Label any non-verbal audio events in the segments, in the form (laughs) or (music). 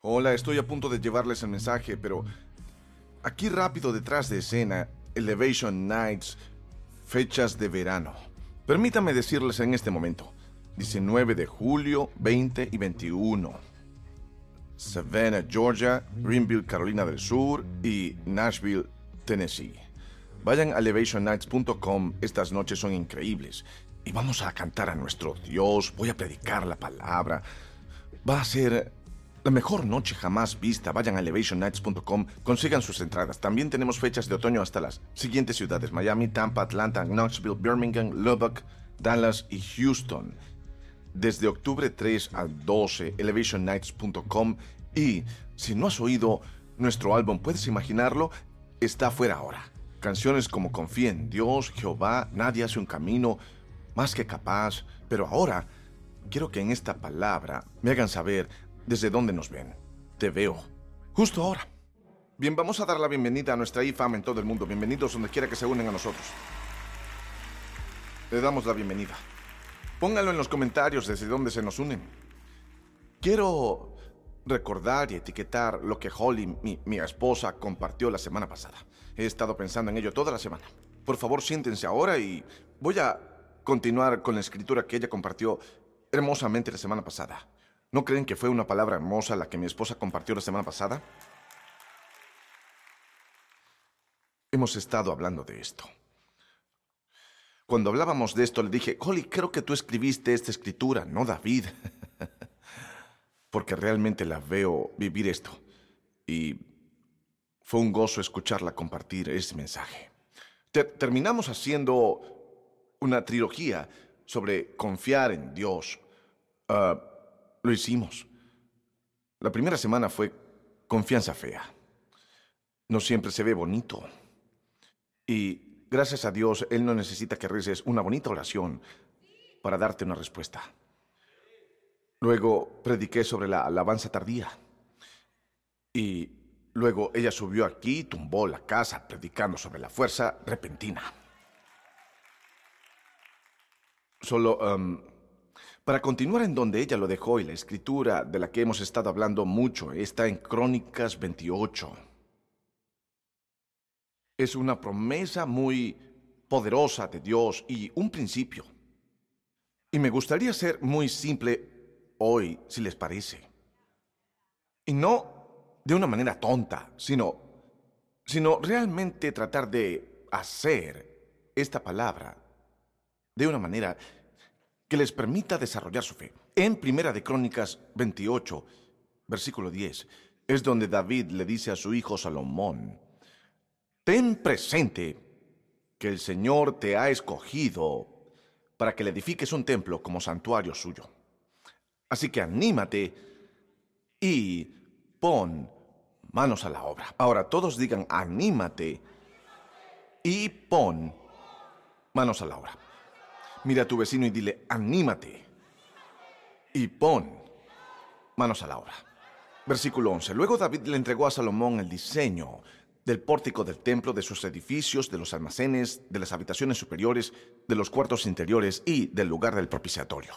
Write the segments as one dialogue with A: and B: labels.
A: Hola, estoy a punto de llevarles el mensaje, pero aquí rápido detrás de escena, Elevation Nights, fechas de verano. Permítame decirles en este momento, 19 de julio, 20 y 21. Savannah, Georgia, Greenville, Carolina del Sur y Nashville, Tennessee. Vayan a elevationnights.com, estas noches son increíbles. Y vamos a cantar a nuestro Dios, voy a predicar la palabra. Va a ser la mejor noche jamás vista. Vayan a elevationnights.com, consigan sus entradas. También tenemos fechas de otoño hasta las siguientes ciudades: Miami, Tampa, Atlanta, Knoxville, Birmingham, Lubbock, Dallas y Houston. Desde octubre 3 al 12, elevationnights.com. Y si no has oído nuestro álbum, puedes imaginarlo, está afuera ahora. Canciones como Confía en Dios, Jehová, Nadie hace un camino, más que capaz. Pero ahora quiero que en esta palabra me hagan saber desde dónde nos ven. Te veo. Justo ahora. Bien, vamos a dar la bienvenida a nuestra IFAM en todo el mundo. Bienvenidos donde quiera que se unen a nosotros. Le damos la bienvenida. Pónganlo en los comentarios desde dónde se nos unen. Quiero recordar y etiquetar lo que Holly, mi, mi esposa, compartió la semana pasada. He estado pensando en ello toda la semana. Por favor, siéntense ahora y voy a continuar con la escritura que ella compartió hermosamente la semana pasada. ¿No creen que fue una palabra hermosa la que mi esposa compartió la semana pasada? Hemos estado hablando de esto. Cuando hablábamos de esto, le dije, Holly, creo que tú escribiste esta escritura, no David. (laughs) Porque realmente la veo vivir esto. Y fue un gozo escucharla compartir ese mensaje. terminamos haciendo una trilogía sobre confiar en Dios. Uh, lo hicimos. La primera semana fue confianza fea. No siempre se ve bonito. Y gracias a Dios, Él no necesita que reces una bonita oración para darte una respuesta. Luego prediqué sobre la alabanza tardía. Y luego ella subió aquí y tumbó la casa predicando sobre la fuerza repentina. Solo um, para continuar en donde ella lo dejó y la escritura de la que hemos estado hablando mucho está en Crónicas 28. Es una promesa muy poderosa de Dios y un principio. Y me gustaría ser muy simple hoy, si les parece. Y no de una manera tonta, sino, sino realmente tratar de hacer esta palabra de una manera que les permita desarrollar su fe. En Primera de Crónicas 28, versículo 10, es donde David le dice a su hijo Salomón, ten presente que el Señor te ha escogido para que le edifiques un templo como santuario suyo. Así que anímate y pon manos a la obra. Ahora todos digan, anímate y pon manos a la obra. Mira a tu vecino y dile, anímate y pon manos a la obra. Versículo 11. Luego David le entregó a Salomón el diseño del pórtico del templo, de sus edificios, de los almacenes, de las habitaciones superiores, de los cuartos interiores y del lugar del propiciatorio.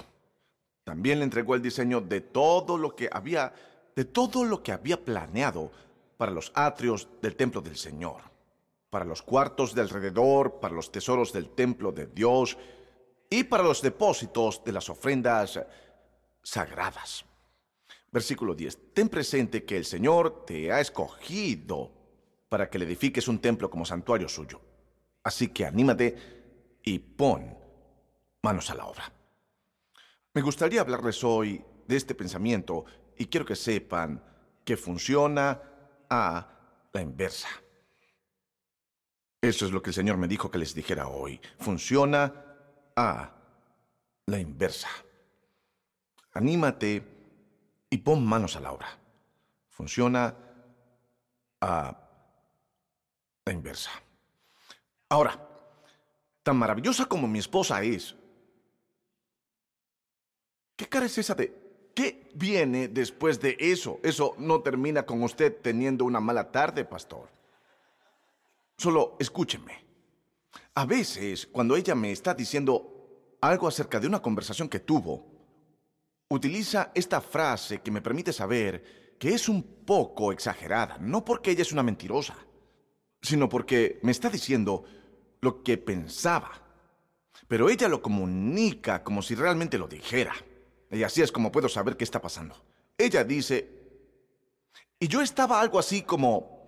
A: También le entregó el diseño de todo lo que había, de todo lo que había planeado para los atrios del templo del Señor, para los cuartos de alrededor, para los tesoros del templo de Dios, y para los depósitos de las ofrendas sagradas. Versículo 10. Ten presente que el Señor te ha escogido para que le edifiques un templo como santuario suyo. Así que anímate y pon manos a la obra. Me gustaría hablarles hoy de este pensamiento y quiero que sepan que funciona a la inversa. Eso es lo que el Señor me dijo que les dijera hoy. Funciona a la inversa. Anímate y pon manos a la obra. Funciona a la inversa. Ahora, tan maravillosa como mi esposa es, ¿qué cara es esa de qué viene después de eso? Eso no termina con usted teniendo una mala tarde, pastor. Solo escúcheme. A veces, cuando ella me está diciendo algo acerca de una conversación que tuvo, utiliza esta frase que me permite saber que es un poco exagerada, no porque ella es una mentirosa, sino porque me está diciendo lo que pensaba. Pero ella lo comunica como si realmente lo dijera. Y así es como puedo saber qué está pasando. Ella dice, y yo estaba algo así como...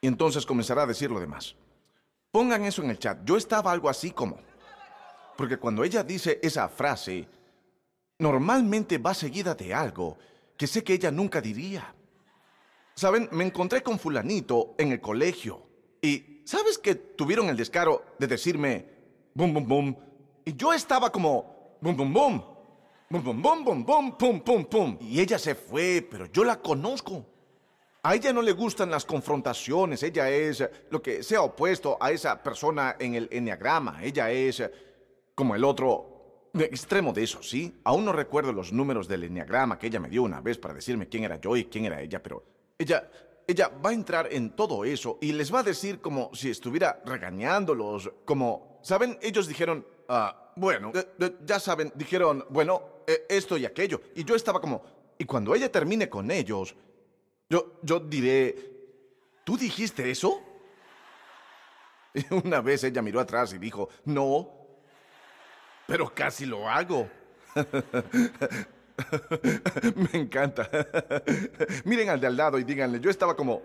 A: Y entonces comenzará a decir lo demás. Pongan eso en el chat. Yo estaba algo así como... Porque cuando ella dice esa frase, normalmente va seguida de algo que sé que ella nunca diría. Saben, me encontré con fulanito en el colegio y ¿sabes que tuvieron el descaro de decirme bum bum bum? Y yo estaba como bum bum bum. Bum bum bum bum bum pum pum pum. Y ella se fue, pero yo la conozco. A ella no le gustan las confrontaciones, ella es lo que sea opuesto a esa persona en el enneagrama, ella es como el otro extremo de eso, ¿sí? Aún no recuerdo los números del enneagrama que ella me dio una vez para decirme quién era yo y quién era ella, pero ella, ella va a entrar en todo eso y les va a decir como si estuviera regañándolos, como, ¿saben? Ellos dijeron, ah, bueno, eh, eh, ya saben, dijeron, bueno, eh, esto y aquello. Y yo estaba como, y cuando ella termine con ellos, yo, yo diré, ¿tú dijiste eso? (laughs) Una vez ella miró atrás y dijo, no, pero casi lo hago. (laughs) Me encanta. Miren al de al lado y díganle, yo estaba como...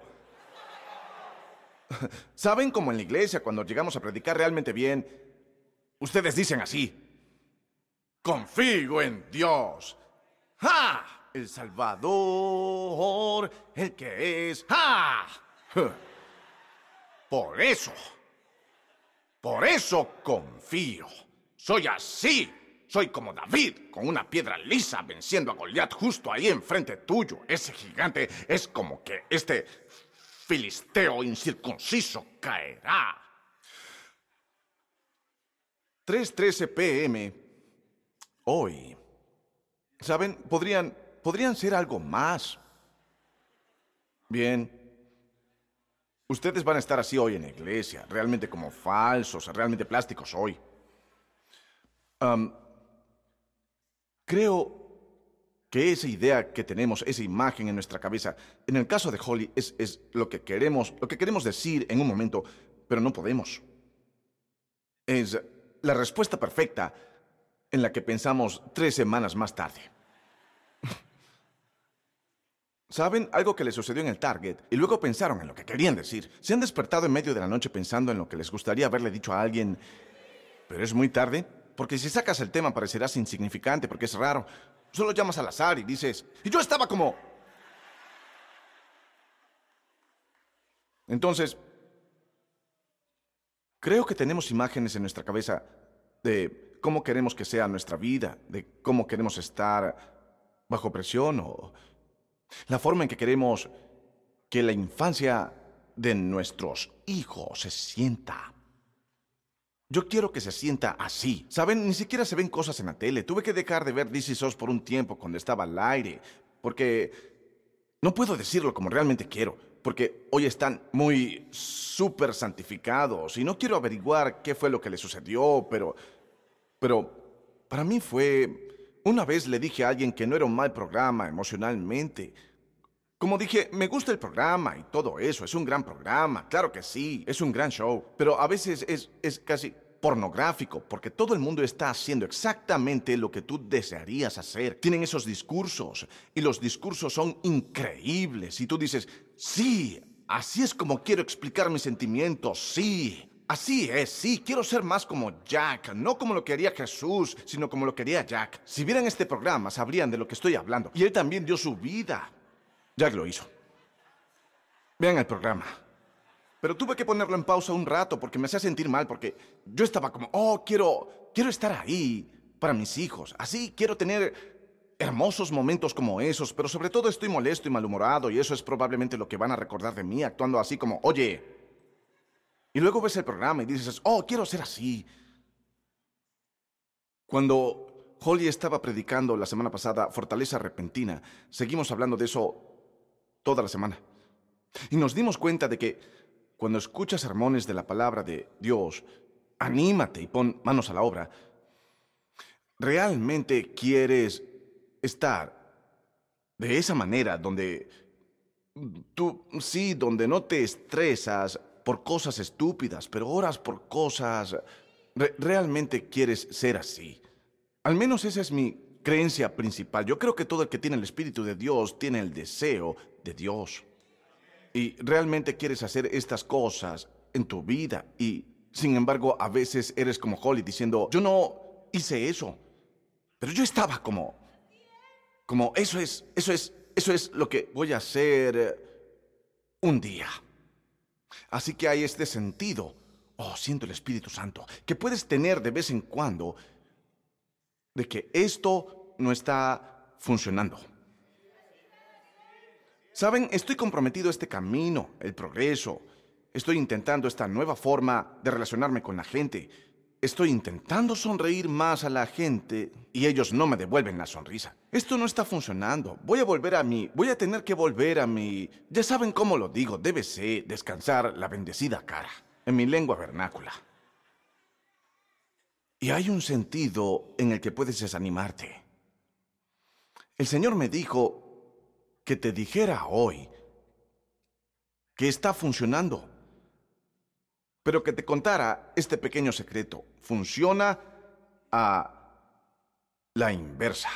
A: ¿Saben como en la iglesia cuando llegamos a predicar realmente bien? Ustedes dicen así. Confío en Dios. ¡Ja! El Salvador, el que es. ¡Ja! Por eso. Por eso confío. Soy así. Soy como David, con una piedra lisa venciendo a Goliat justo ahí enfrente tuyo. Ese gigante es como que este filisteo incircunciso caerá. 3.13 pm. Hoy. ¿Saben? Podrían, podrían ser algo más. Bien. Ustedes van a estar así hoy en la iglesia, realmente como falsos, realmente plásticos hoy creo que esa idea que tenemos, esa imagen en nuestra cabeza, en el caso de Holly, es, es lo que queremos, lo que queremos decir en un momento, pero no podemos. Es la respuesta perfecta en la que pensamos tres semanas más tarde. (laughs) ¿Saben algo que les sucedió en el Target y luego pensaron en lo que querían decir? Se han despertado en medio de la noche pensando en lo que les gustaría haberle dicho a alguien, pero es muy tarde porque si sacas el tema parecerás insignificante, porque es raro. Solo llamas al azar y dices, y yo estaba como... Entonces, creo que tenemos imágenes en nuestra cabeza de cómo queremos que sea nuestra vida, de cómo queremos estar bajo presión o la forma en que queremos que la infancia de nuestros hijos se sienta. Yo quiero que se sienta así. ¿Saben? Ni siquiera se ven cosas en la tele. Tuve que dejar de ver DC SOS por un tiempo cuando estaba al aire. Porque no puedo decirlo como realmente quiero. Porque hoy están muy súper santificados. Y no quiero averiguar qué fue lo que le sucedió, pero... Pero para mí fue... Una vez le dije a alguien que no era un mal programa emocionalmente. Como dije, me gusta el programa y todo eso, es un gran programa, claro que sí, es un gran show, pero a veces es, es casi pornográfico, porque todo el mundo está haciendo exactamente lo que tú desearías hacer. Tienen esos discursos y los discursos son increíbles y tú dices, sí, así es como quiero explicar mis sentimientos, sí. Así es, sí, quiero ser más como Jack, no como lo quería Jesús, sino como lo quería Jack. Si vieran este programa, sabrían de lo que estoy hablando. Y él también dio su vida. Jack lo hizo. Vean el programa. Pero tuve que ponerlo en pausa un rato porque me hacía sentir mal, porque yo estaba como, oh, quiero, quiero estar ahí para mis hijos. Así quiero tener hermosos momentos como esos, pero sobre todo estoy molesto y malhumorado y eso es probablemente lo que van a recordar de mí, actuando así como, oye. Y luego ves el programa y dices, oh, quiero ser así. Cuando Holly estaba predicando la semana pasada Fortaleza Repentina, seguimos hablando de eso toda la semana. Y nos dimos cuenta de que cuando escuchas sermones de la palabra de Dios, anímate y pon manos a la obra. ¿Realmente quieres estar De esa manera, donde tú, sí, donde no te estresas por cosas estúpidas, pero oras por cosas... realmente quieres ser así. Al menos esa es mi creencia principal. Yo creo que todo el que tiene el Espíritu de Dios tiene el deseo de Dios. Y realmente quieres hacer estas cosas en tu vida. Y sin embargo, a veces eres como Holly diciendo, yo no hice eso. Pero yo estaba como, como, eso es, eso es, eso es lo que voy a hacer eh, un día. Así que hay este sentido, oh, siento el Espíritu Santo, que puedes tener de vez en cuando de que esto no está funcionando. Saben, estoy comprometido a este camino, el progreso. Estoy intentando esta nueva forma de relacionarme con la gente. Estoy intentando sonreír más a la gente y ellos no me devuelven la sonrisa. Esto no está funcionando. Voy a volver a mí. Voy a tener que volver a mi... Ya saben cómo lo digo. Debe ser descansar la bendecida cara. En mi lengua vernácula. Y hay un sentido en el que puedes desanimarte. El Señor me dijo que te dijera hoy que está funcionando, pero que te contara este pequeño secreto. Funciona a la inversa.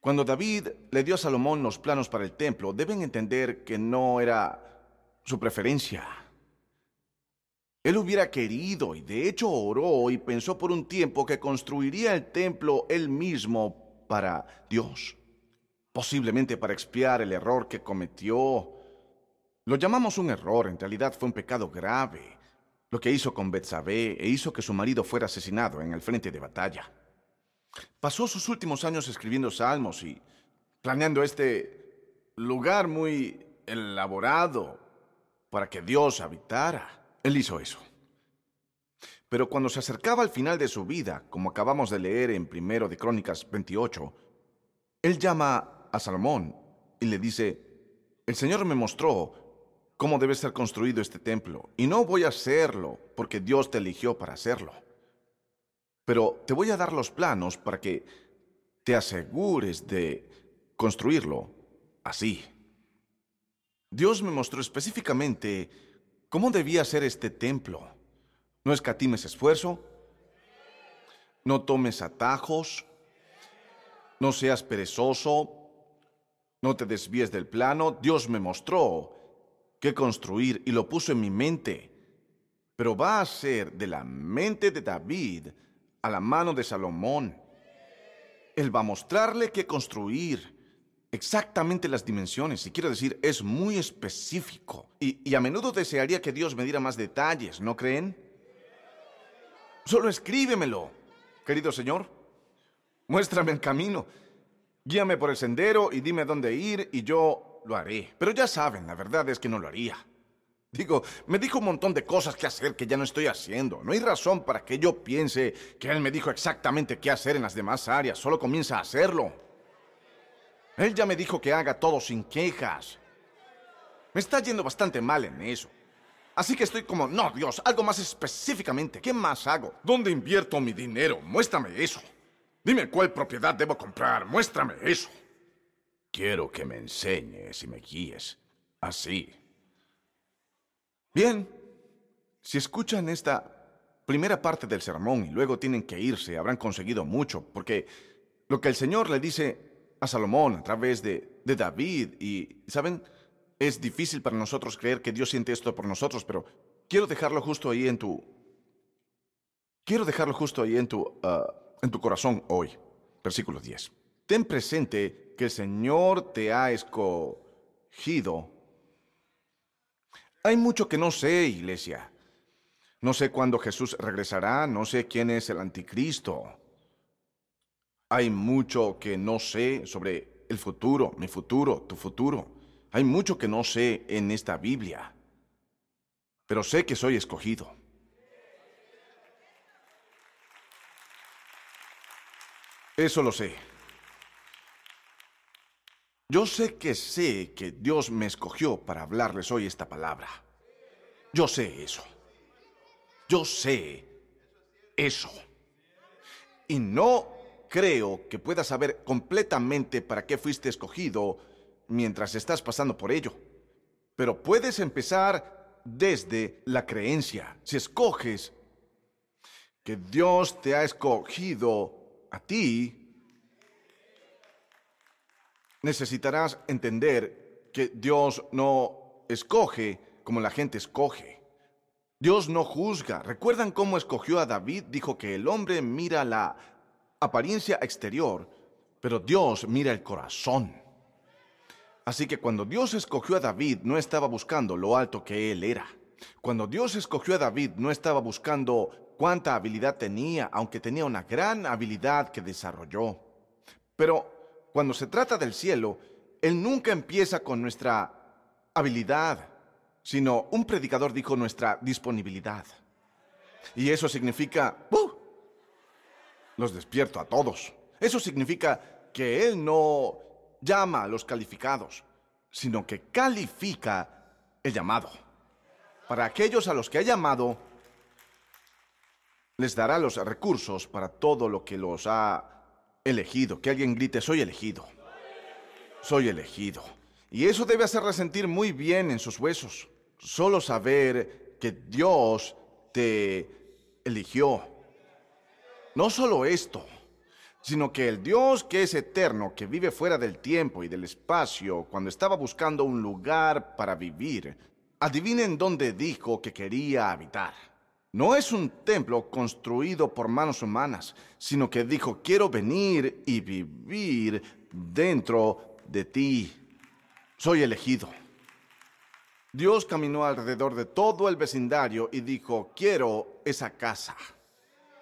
A: Cuando David le dio a Salomón los planos para el templo, deben entender que no era su preferencia. Él hubiera querido y de hecho oró y pensó por un tiempo que construiría el templo él mismo para Dios, posiblemente para expiar el error que cometió. Lo llamamos un error, en realidad fue un pecado grave, lo que hizo con Betsabé e hizo que su marido fuera asesinado en el frente de batalla. Pasó sus últimos años escribiendo salmos y planeando este lugar muy elaborado para que Dios habitara. Él hizo eso. Pero cuando se acercaba al final de su vida, como acabamos de leer en primero de Crónicas 28, él llama a Salomón y le dice, el Señor me mostró cómo debe ser construido este templo, y no voy a hacerlo porque Dios te eligió para hacerlo. Pero te voy a dar los planos para que te asegures de construirlo así. Dios me mostró específicamente ¿Cómo debía ser este templo? No escatimes esfuerzo, no tomes atajos, no seas perezoso, no te desvíes del plano. Dios me mostró qué construir y lo puso en mi mente, pero va a ser de la mente de David a la mano de Salomón. Él va a mostrarle qué construir exactamente las dimensiones, y quiero decir, es muy específico. Y, a menudo desearía que Dios me diera más detalles, ¿no creen? Solo escríbemelo, querido Señor. Muéstrame el camino. Guíame por el sendero y dime dónde ir y yo lo haré. Pero ya saben, la verdad es que no lo haría. Digo, me dijo un montón de cosas que hacer que ya no estoy haciendo. No hay razón para que yo piense que él me dijo exactamente qué hacer en las demás áreas. Solo comienza a hacerlo. Él ya me dijo que haga todo sin quejas. Me está yendo bastante mal en eso. Así que estoy como, no, Dios, algo más específicamente. ¿Qué más hago? ¿Dónde invierto mi dinero? Muéstrame eso. Dime cuál propiedad debo comprar. Muéstrame eso. Quiero que me enseñes y me guíes. Así. Bien. Si escuchan esta primera parte del sermón y luego tienen que irse, habrán conseguido mucho, porque lo que el Señor le dice a Salomón a través de, de David. Y, ¿saben? Es difícil para nosotros creer que Dios siente esto por nosotros, pero quiero dejarlo justo ahí en tu... Quiero dejarlo justo ahí en tu, ah, en tu corazón hoy. Versículo 10. Ten presente que el Señor te ha escogido. Hay mucho que no sé, iglesia. No sé cuándo Jesús regresará, no sé quién es el anticristo. Hay mucho que no sé sobre el futuro, mi futuro, tu futuro. Hay mucho que no sé en esta Biblia. Pero sé que soy escogido. Eso lo sé. Yo sé que sé que Dios me escogió para hablarles hoy esta palabra. Yo sé eso. Yo sé eso. Y no creo que puedas saber completamente para qué fuiste escogido mientras estás pasando por ello. Pero puedes empezar desde la creencia. Si escoges que Dios te ha escogido a ti, necesitarás entender que Dios no escoge como la gente escoge. Dios no juzga. ¿Recuerdan cómo escogió a David? Dijo que el hombre mira la apariencia exterior, pero Dios mira el corazón. Así que cuando Dios escogió a David, no estaba buscando lo alto que él era. Cuando Dios escogió a David, no estaba buscando cuánta habilidad tenía, aunque tenía una gran habilidad que desarrolló. Pero cuando se trata del cielo, Él nunca empieza con nuestra habilidad, sino un predicador dijo nuestra disponibilidad. Y eso significa, ¡uh! los despierto a todos. Eso significa que Él no llama a los calificados, sino que califica el llamado. Para aquellos a los que ha llamado, les dará los recursos para todo lo que los ha elegido. Que alguien grite, soy elegido. Soy elegido. Y eso debe hacerle sentir muy bien en sus huesos solo saber que Dios te eligió. No solo esto, sino que el Dios que es eterno, que vive fuera del tiempo y del espacio, cuando estaba buscando un lugar para vivir, adivinen dónde dijo que quería habitar. No es un templo construido por manos humanas, sino que dijo, quiero venir y vivir dentro de ti. Soy elegido. Dios caminó alrededor de todo el vecindario y dijo, quiero esa casa.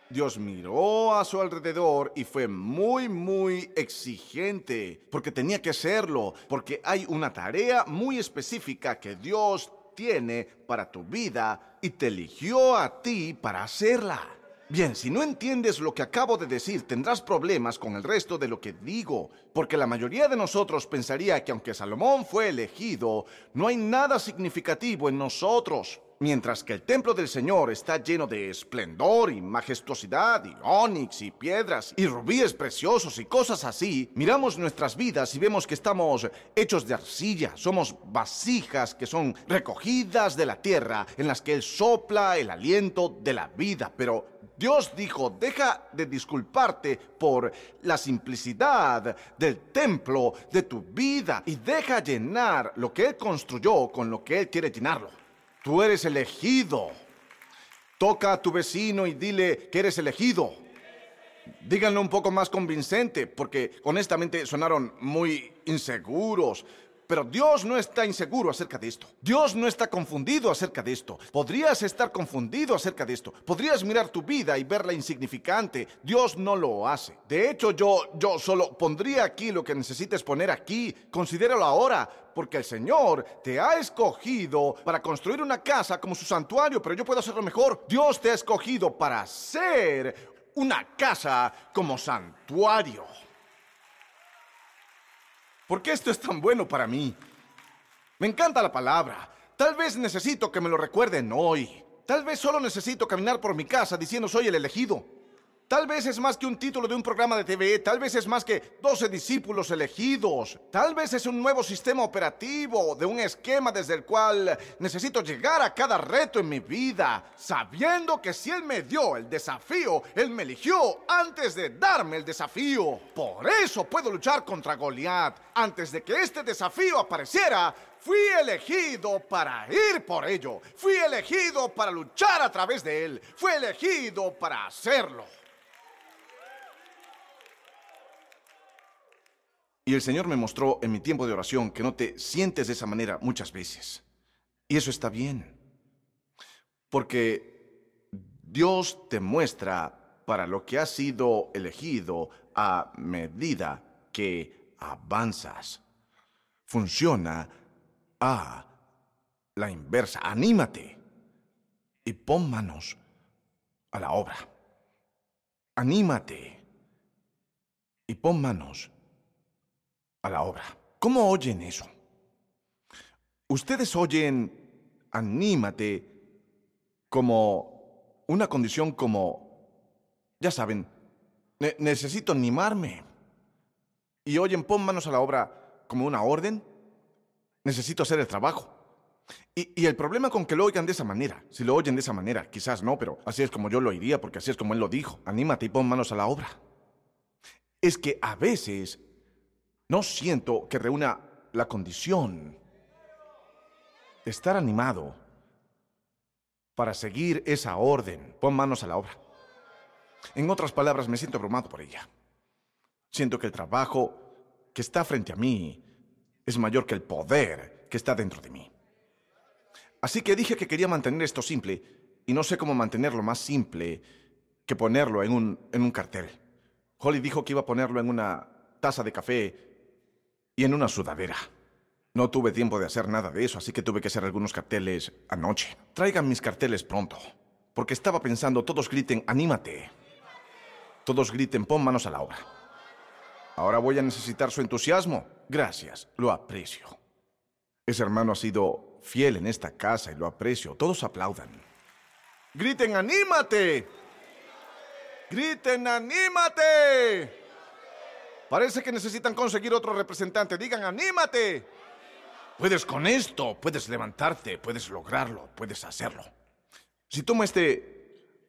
A: Dios miró a su alrededor y fue muy, muy exigente, porque tenía que serlo, porque hay una tarea muy específica que Dios tiene para tu vida y te eligió a ti para hacerla. Bien, si no entiendes lo que acabo de decir, tendrás problemas con el resto de lo que digo, porque la mayoría de nosotros pensaría que aunque Salomón fue elegido, no hay nada significativo en nosotros. Mientras que el templo del Señor está lleno de esplendor y majestuosidad y ónix y piedras y rubíes preciosos y cosas así, miramos nuestras vidas y vemos que estamos hechos de arcilla, somos vasijas que son recogidas de la tierra en las que Él sopla el aliento de la vida, pero Dios dijo, deja de disculparte por la simplicidad del templo de tu vida y deja llenar lo que Él construyó con lo que Él quiere llenarlo. Tú eres elegido. Toca a tu vecino y dile que eres elegido. Díganlo un poco más convincente, porque honestamente sonaron muy inseguros. Pero Dios no está inseguro acerca de esto. Dios no está confundido acerca de esto. Podrías estar confundido acerca de esto. Podrías mirar tu vida y verla insignificante. Dios no lo hace. De hecho, yo, yo solo pondría aquí lo que necesites poner aquí. Considéralo ahora, porque el Señor te ha escogido para construir una casa como su santuario, pero yo puedo hacerlo mejor. Dios te ha escogido para ser una casa como santuario. ¿Por qué esto es tan bueno para mí? Me encanta la palabra. Tal vez necesito que me lo recuerden hoy. Tal vez solo necesito caminar por mi casa diciendo soy el elegido. Tal vez es más que un título de un programa de TV, tal vez es más que 12 discípulos elegidos, tal vez es un nuevo sistema operativo de un esquema desde el cual necesito llegar a cada reto en mi vida, sabiendo que si Él me dio el desafío, Él me eligió antes de darme el desafío. Por eso puedo luchar contra Goliat. Antes de que este desafío apareciera, Fui elegido para ir por ello. Fui elegido para luchar a través de él. Fui elegido para hacerlo. Y el Señor me mostró en mi tiempo de oración que no te sientes de esa manera muchas veces. Y eso está bien. Porque Dios te muestra para lo que has sido elegido a medida que avanzas. Funciona a la inversa. Anímate y pon manos a la obra. Anímate y pon manos a la obra. ¿Cómo oyen eso? Ustedes oyen anímate como una condición como, ya saben, Ne- necesito animarme. Y oyen, pon manos a la obra como una orden. Necesito hacer el trabajo. Y, y el problema con que lo oigan de esa manera, si lo oyen de esa manera, quizás no, pero así es como yo lo oiría, porque así es como él lo dijo. Anímate y pon manos a la obra. Es que a veces no siento que reúna la condición de estar animado para seguir esa orden. Pon manos a la obra. En otras palabras, me siento abrumado por ella. Siento que el trabajo que está frente a mí es mayor que el poder que está dentro de mí. Así que dije que quería mantener esto simple y no sé cómo mantenerlo más simple que ponerlo en un, en un cartel. Holly dijo que iba a ponerlo en una taza de café y en una sudadera. No tuve tiempo de hacer nada de eso, así que tuve que hacer algunos carteles anoche. Traigan mis carteles pronto, porque estaba pensando, todos griten, anímate. Todos griten, pon manos a la obra. Ahora voy a necesitar su entusiasmo. Gracias, lo aprecio. Ese hermano ha sido fiel en esta casa y lo aprecio. Todos aplaudan. Griten, anímate. Griten, anímate. Parece que necesitan conseguir otro representante. Digan, anímate. Puedes con esto, puedes levantarte, puedes lograrlo, puedes hacerlo. Si toma este...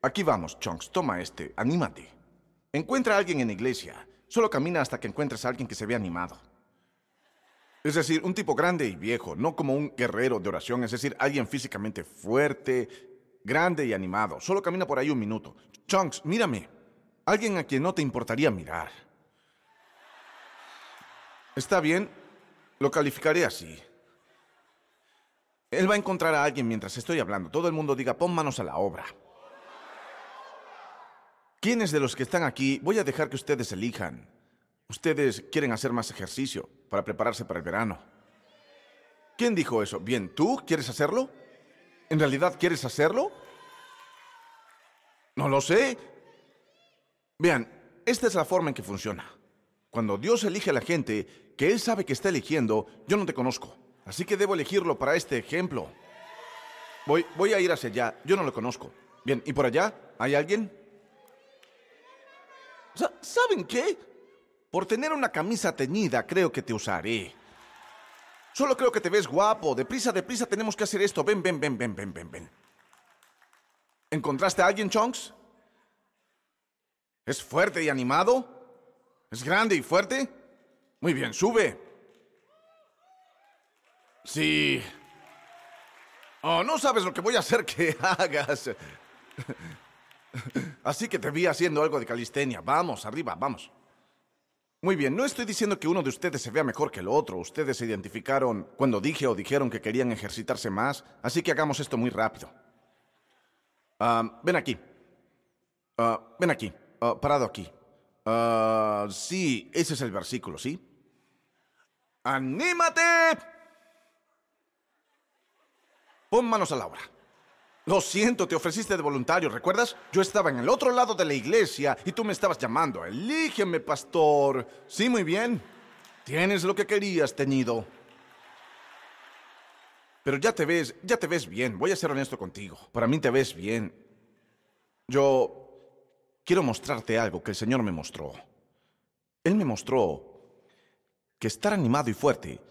A: Aquí vamos, Chunks, toma este, anímate. Encuentra a alguien en la iglesia. Solo camina hasta que encuentres a alguien que se vea animado. Es decir, un tipo grande y viejo, no como un guerrero de oración, es decir, alguien físicamente fuerte, grande y animado. Solo camina por ahí un minuto. Chunks, mírame. Alguien a quien no te importaría mirar. Está bien, lo calificaré así. Él va a encontrar a alguien mientras estoy hablando. Todo el mundo diga, pon manos a la obra. ¿Quiénes de los que están aquí? Voy a dejar que ustedes elijan. Ustedes quieren hacer más ejercicio para prepararse para el verano. ¿Quién dijo eso? Bien, ¿tú quieres hacerlo? ¿En realidad quieres hacerlo? No lo sé. Vean, esta es la forma en que funciona. Cuando Dios elige a la gente que Él sabe que está eligiendo, yo no te conozco. Así que debo elegirlo para este ejemplo. Voy, voy a ir hacia allá. Yo no lo conozco. Bien, ¿y por allá? ¿Hay alguien? Sa- ¿Saben qué? Por tener una camisa teñida, creo que te usaré. Solo creo que te ves guapo. Deprisa, deprisa, tenemos que hacer esto. Ven, ven, ven, ven, ven, ven, ven. ¿Encontraste a alguien, Chunks? ¿Es fuerte y animado? ¿Es grande y fuerte? Muy bien, sube. Sí. Oh, no sabes lo que voy a hacer que (laughs) hagas. Así que te vi haciendo algo de calistenia. Vamos, arriba, vamos. Muy bien, no estoy diciendo que uno de ustedes se vea mejor que el otro. Ustedes se identificaron cuando dije o dijeron que querían ejercitarse más, así que hagamos esto muy rápido. Ah, ven aquí. Ah, ven aquí. Ah, parado aquí. Ah, sí, ese es el versículo, ¿sí? ¡Anímate! Pon manos a la obra. Lo siento, te ofreciste de voluntario, ¿recuerdas? Yo estaba en el otro lado de la iglesia y tú me estabas llamando. Elígeme, pastor. Sí, muy bien. Tienes lo que querías, teñido. Pero ya te ves, ya te ves bien. Voy a ser honesto contigo. Para mí te ves bien. Yo quiero mostrarte algo que el Señor me mostró. Él me mostró que estar animado y fuerte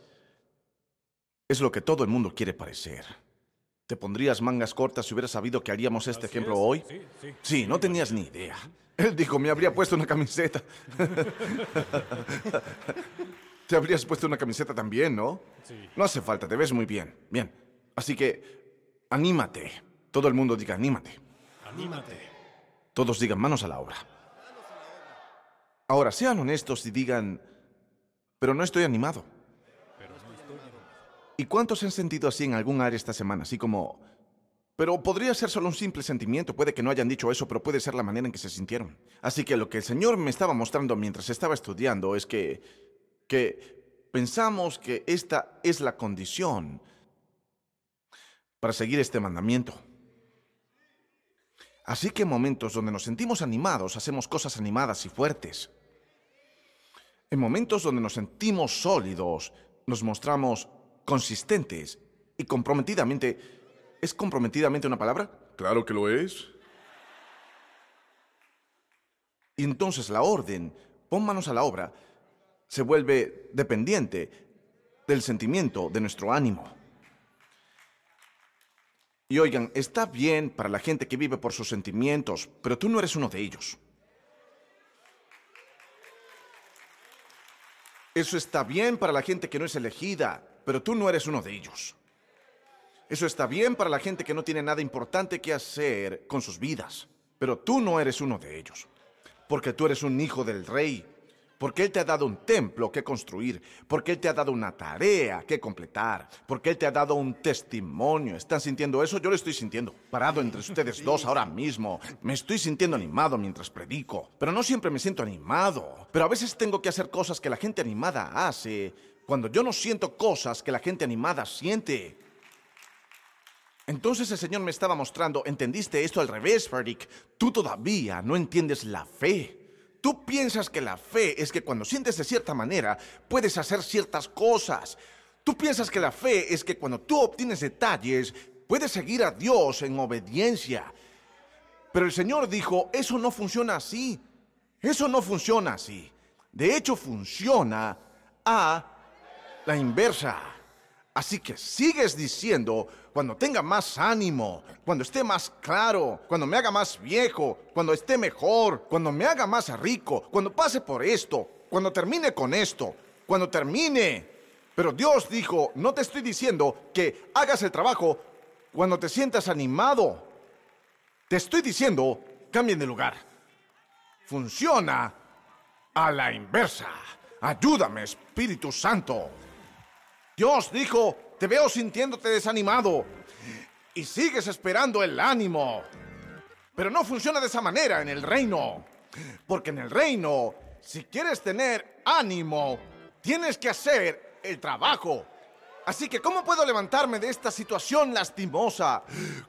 A: es lo que todo el mundo quiere parecer. ¿Te pondrías mangas cortas si hubieras sabido que haríamos este ejemplo
B: es.
A: hoy?
B: Sí, sí.
A: Sí, no tenías ni idea. Él dijo, me habría puesto una camiseta. (laughs) Te habrías puesto una camiseta también, ¿no?
B: Sí.
A: No hace falta, te ves muy bien. Bien. Así que, anímate. Todo el mundo diga, anímate.
B: Anímate.
A: Todos digan manos a la obra. Ahora, sean honestos y digan, pero no estoy animado. ¿Y cuántos han sentido así en algún área esta semana? Así como, pero podría ser solo un simple sentimiento, puede que no hayan dicho eso, pero puede ser la manera en que se sintieron. Así que lo que el Señor me estaba mostrando mientras estaba estudiando es que, que pensamos que esta es la condición para seguir este mandamiento. Así que en momentos donde nos sentimos animados, hacemos cosas animadas y fuertes. En momentos donde nos sentimos sólidos, nos mostramos consistentes y comprometidamente. ¿Es comprometidamente una palabra? Claro que lo es. Y entonces la orden, pon manos a la obra, se vuelve dependiente del sentimiento, de nuestro ánimo. Y oigan, está bien para la gente que vive por sus sentimientos, pero tú no eres uno de ellos. Eso está bien para la gente que no es elegida, pero tú no eres uno de ellos. Eso está bien para la gente que no tiene nada importante que hacer con sus vidas, pero tú no eres uno de ellos, porque tú eres un hijo del rey porque Él te ha dado un templo que construir, porque Él te ha dado una tarea que completar, porque Él te ha dado un testimonio. ¿Están sintiendo eso? Yo lo estoy sintiendo. Parado entre (laughs) ustedes dos ahora mismo. Me estoy sintiendo animado mientras predico, pero no siempre me siento animado. Pero a veces tengo que hacer cosas que la gente animada hace, cuando yo no siento cosas que la gente animada siente. Entonces el Señor me estaba mostrando, ¿entendiste esto al revés, Ferdick? Tú todavía no entiendes la fe. Tú piensas que la fe es que cuando sientes de cierta manera puedes hacer ciertas cosas. Tú piensas que la fe es que cuando tú obtienes detalles puedes seguir a Dios en obediencia. Pero el Señor dijo, eso no funciona así. Eso no funciona así. De hecho, funciona a la inversa. Así que sigues diciendo, cuando tenga más ánimo, cuando esté más claro, cuando me haga más viejo, cuando esté mejor, cuando me haga más rico, cuando pase por esto, cuando termine con esto, cuando termine. Pero Dios dijo, no te estoy diciendo que hagas el trabajo cuando te sientas animado. Te estoy diciendo, cambien de lugar. Funciona a la inversa. Ayúdame, Espíritu Santo. Dios dijo, te veo sintiéndote desanimado y sigues esperando el ánimo. Pero no funciona de esa manera en el reino. Porque en el reino, si quieres tener ánimo, tienes que hacer el trabajo. Así que, ¿cómo puedo levantarme de esta situación lastimosa?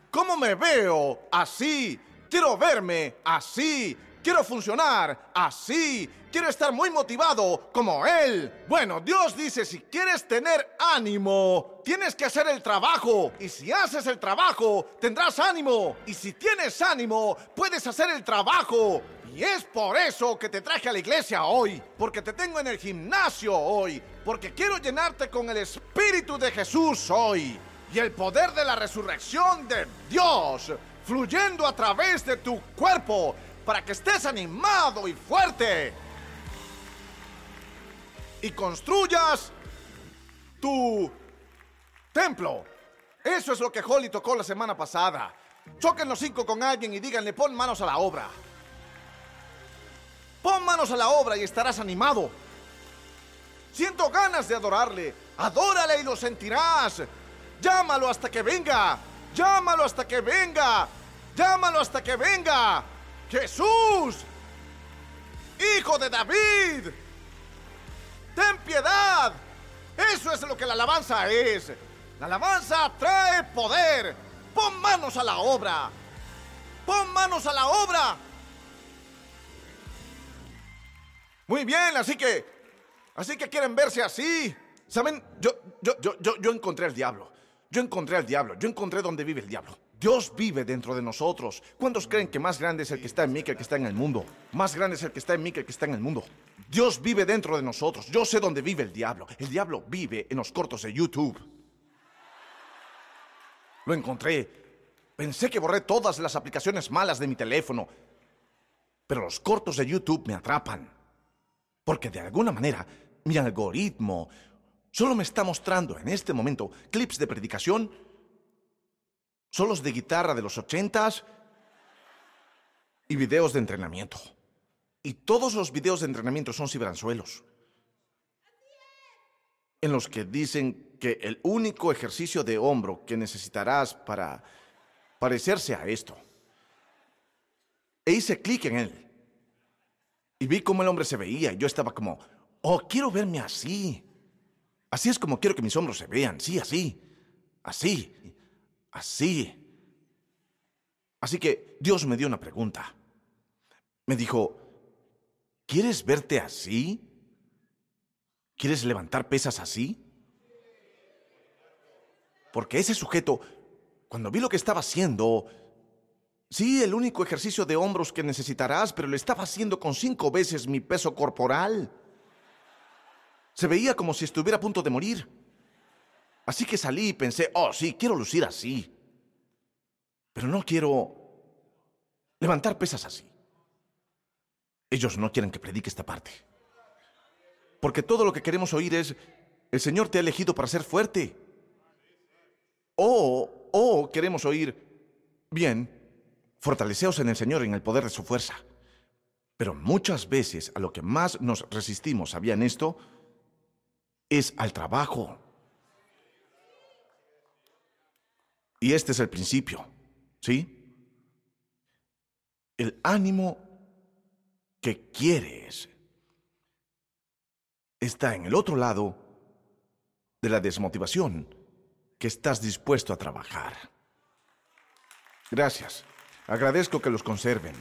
A: ¿Cómo me veo así? Quiero verme así. Quiero funcionar así. Quiero estar muy motivado como Él. Bueno, Dios dice, si quieres tener ánimo, tienes que hacer el trabajo. Y si haces el trabajo, tendrás ánimo. Y si tienes ánimo, puedes hacer el trabajo. Y es por eso que te traje a la iglesia hoy. Porque te tengo en el gimnasio hoy. Porque quiero llenarte con el Espíritu de Jesús hoy. Y el poder de la resurrección de Dios fluyendo a través de tu cuerpo para que estés animado y fuerte. Y construyas tu templo. Eso es lo que Holly tocó la semana pasada. Choquen los cinco con alguien y díganle, pon manos a la obra. Pon manos a la obra y estarás animado. Siento ganas de adorarle. Adórale y lo sentirás. Llámalo hasta que venga. Llámalo hasta que venga. Llámalo hasta que venga. Jesús, Hijo de David, ten piedad. Eso es lo que la alabanza es. La alabanza trae poder. Pon manos a la obra. Pon manos a la obra. Muy bien, así que, así que quieren verse así. Saben, yo, yo, yo, yo, yo encontré al diablo. Yo encontré al diablo. Yo encontré donde vive el diablo. Dios vive dentro de nosotros. ¿Cuántos creen que más grande es el que está en mí que el que está en el mundo? Más grande es el que está en mí que el que está en el mundo. Dios vive dentro de nosotros. Yo sé dónde vive el diablo. El diablo vive en los cortos de YouTube. Lo encontré. Pensé que borré todas las aplicaciones malas de mi teléfono. Pero los cortos de YouTube me atrapan. Porque de alguna manera mi algoritmo solo me está mostrando en este momento clips de predicación solos de guitarra de los ochentas y videos de entrenamiento. Y todos los videos de entrenamiento son cibranzuelos. En los que dicen que el único ejercicio de hombro que necesitarás para parecerse a esto. E hice clic en él. Y vi cómo el hombre se veía y yo estaba como, oh, quiero verme así. Así es como quiero que mis hombros se vean, sí, así, así. Así. Así que Dios me dio una pregunta. Me dijo, ¿quieres verte así? ¿Quieres levantar pesas así? Porque ese sujeto, cuando vi lo que estaba haciendo, Sí, el único ejercicio de hombros que necesitarás, pero lo estaba haciendo con cinco veces mi peso corporal. Se veía como si estuviera a punto de morir. Así que salí y pensé, oh, sí, quiero lucir así. Pero no quiero levantar pesas así. Ellos no quieren que predique esta parte. Porque todo lo que queremos oír es, el Señor te ha elegido para ser fuerte. O, o queremos oír, bien, fortaleceos en el Señor en el poder de su fuerza. Pero muchas veces a lo que más nos resistimos, ¿sabían esto? Es al trabajo. Y este es el principio, ¿sí? El ánimo que quieres está en el otro lado de la desmotivación que estás dispuesto a trabajar. Gracias. Agradezco que los conserven.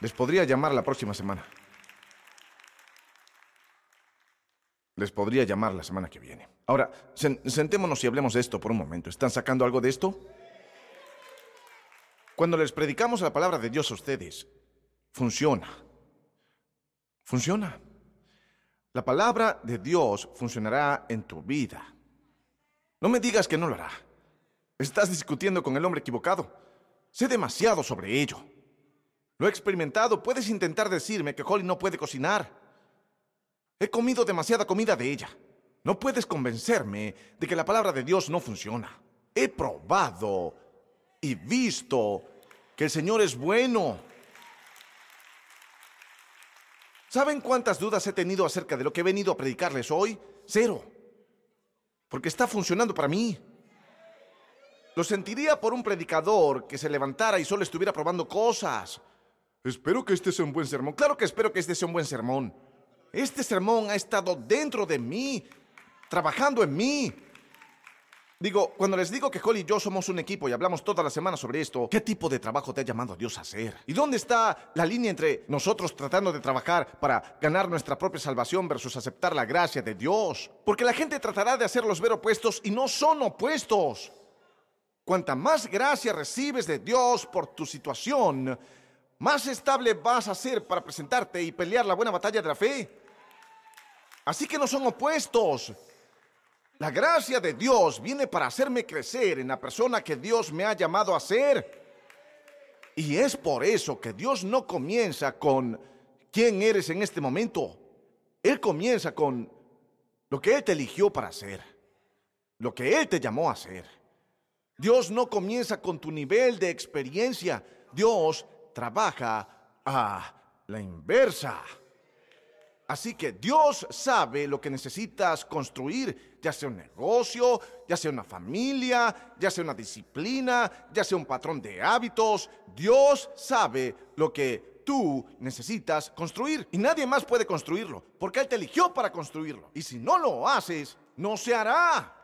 A: Les podría llamar la próxima semana. Les podría llamar la semana que viene. Ahora, sentémonos y hablemos de esto por un momento. ¿Están sacando algo de esto? Cuando les predicamos la palabra de Dios a ustedes, funciona. Funciona. La palabra de Dios funcionará en tu vida. No me digas que no lo hará. Estás discutiendo con el hombre equivocado. Sé demasiado sobre ello. Lo he experimentado. Puedes intentar decirme que Holly no puede cocinar. He comido demasiada comida de ella. No puedes convencerme de que la palabra de Dios no funciona. He probado y visto que el Señor es bueno. ¿Saben cuántas dudas he tenido acerca de lo que he venido a predicarles hoy? Cero. Porque está funcionando para mí. Lo sentiría por un predicador que se levantara y solo estuviera probando cosas. Espero que este sea un buen sermón. Claro que espero que este sea un buen sermón. Este sermón ha estado dentro de mí, trabajando en mí. Digo, cuando les digo que Holly y yo somos un equipo y hablamos toda la semana sobre esto, ¿qué tipo de trabajo te ha llamado Dios a hacer? ¿Y dónde está la línea entre nosotros tratando de trabajar para ganar nuestra propia salvación versus aceptar la gracia de Dios? Porque la gente tratará de hacerlos ver opuestos y no son opuestos. Cuanta más gracia recibes de Dios por tu situación, más estable vas a ser para presentarte y pelear la buena batalla de la fe. Así que no son opuestos. La gracia de Dios viene para hacerme crecer en la persona que Dios me ha llamado a ser. Y es por eso que Dios no comienza con quién eres en este momento. Él comienza con lo que Él te eligió para hacer, lo que Él te llamó a hacer. Dios no comienza con tu nivel de experiencia. Dios trabaja a la inversa. Así que Dios sabe lo que necesitas construir, ya sea un negocio, ya sea una familia, ya sea una disciplina, ya sea un patrón de hábitos. Dios sabe lo que tú necesitas construir y nadie más puede construirlo, porque Él te eligió para construirlo. Y si no lo haces, no se hará.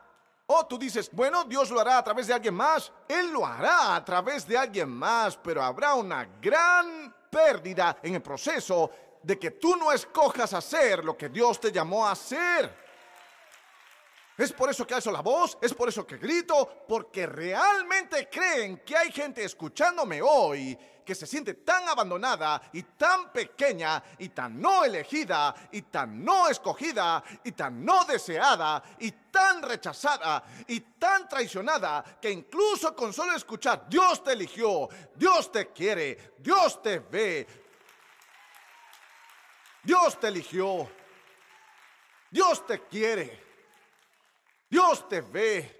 A: O tú dices, bueno, Dios lo hará a través de alguien más. Él lo hará a través de alguien más, pero habrá una gran pérdida en el proceso de que tú no escojas hacer lo que Dios te llamó a hacer. Es por eso que alzo la voz, es por eso que grito, porque realmente creen que hay gente escuchándome hoy que se siente tan abandonada y tan pequeña y tan no elegida y tan no escogida y tan no deseada y tan rechazada y tan traicionada que incluso con solo escuchar Dios te eligió, Dios te quiere, Dios te ve, Dios te eligió. Dios te quiere. Dios te ve.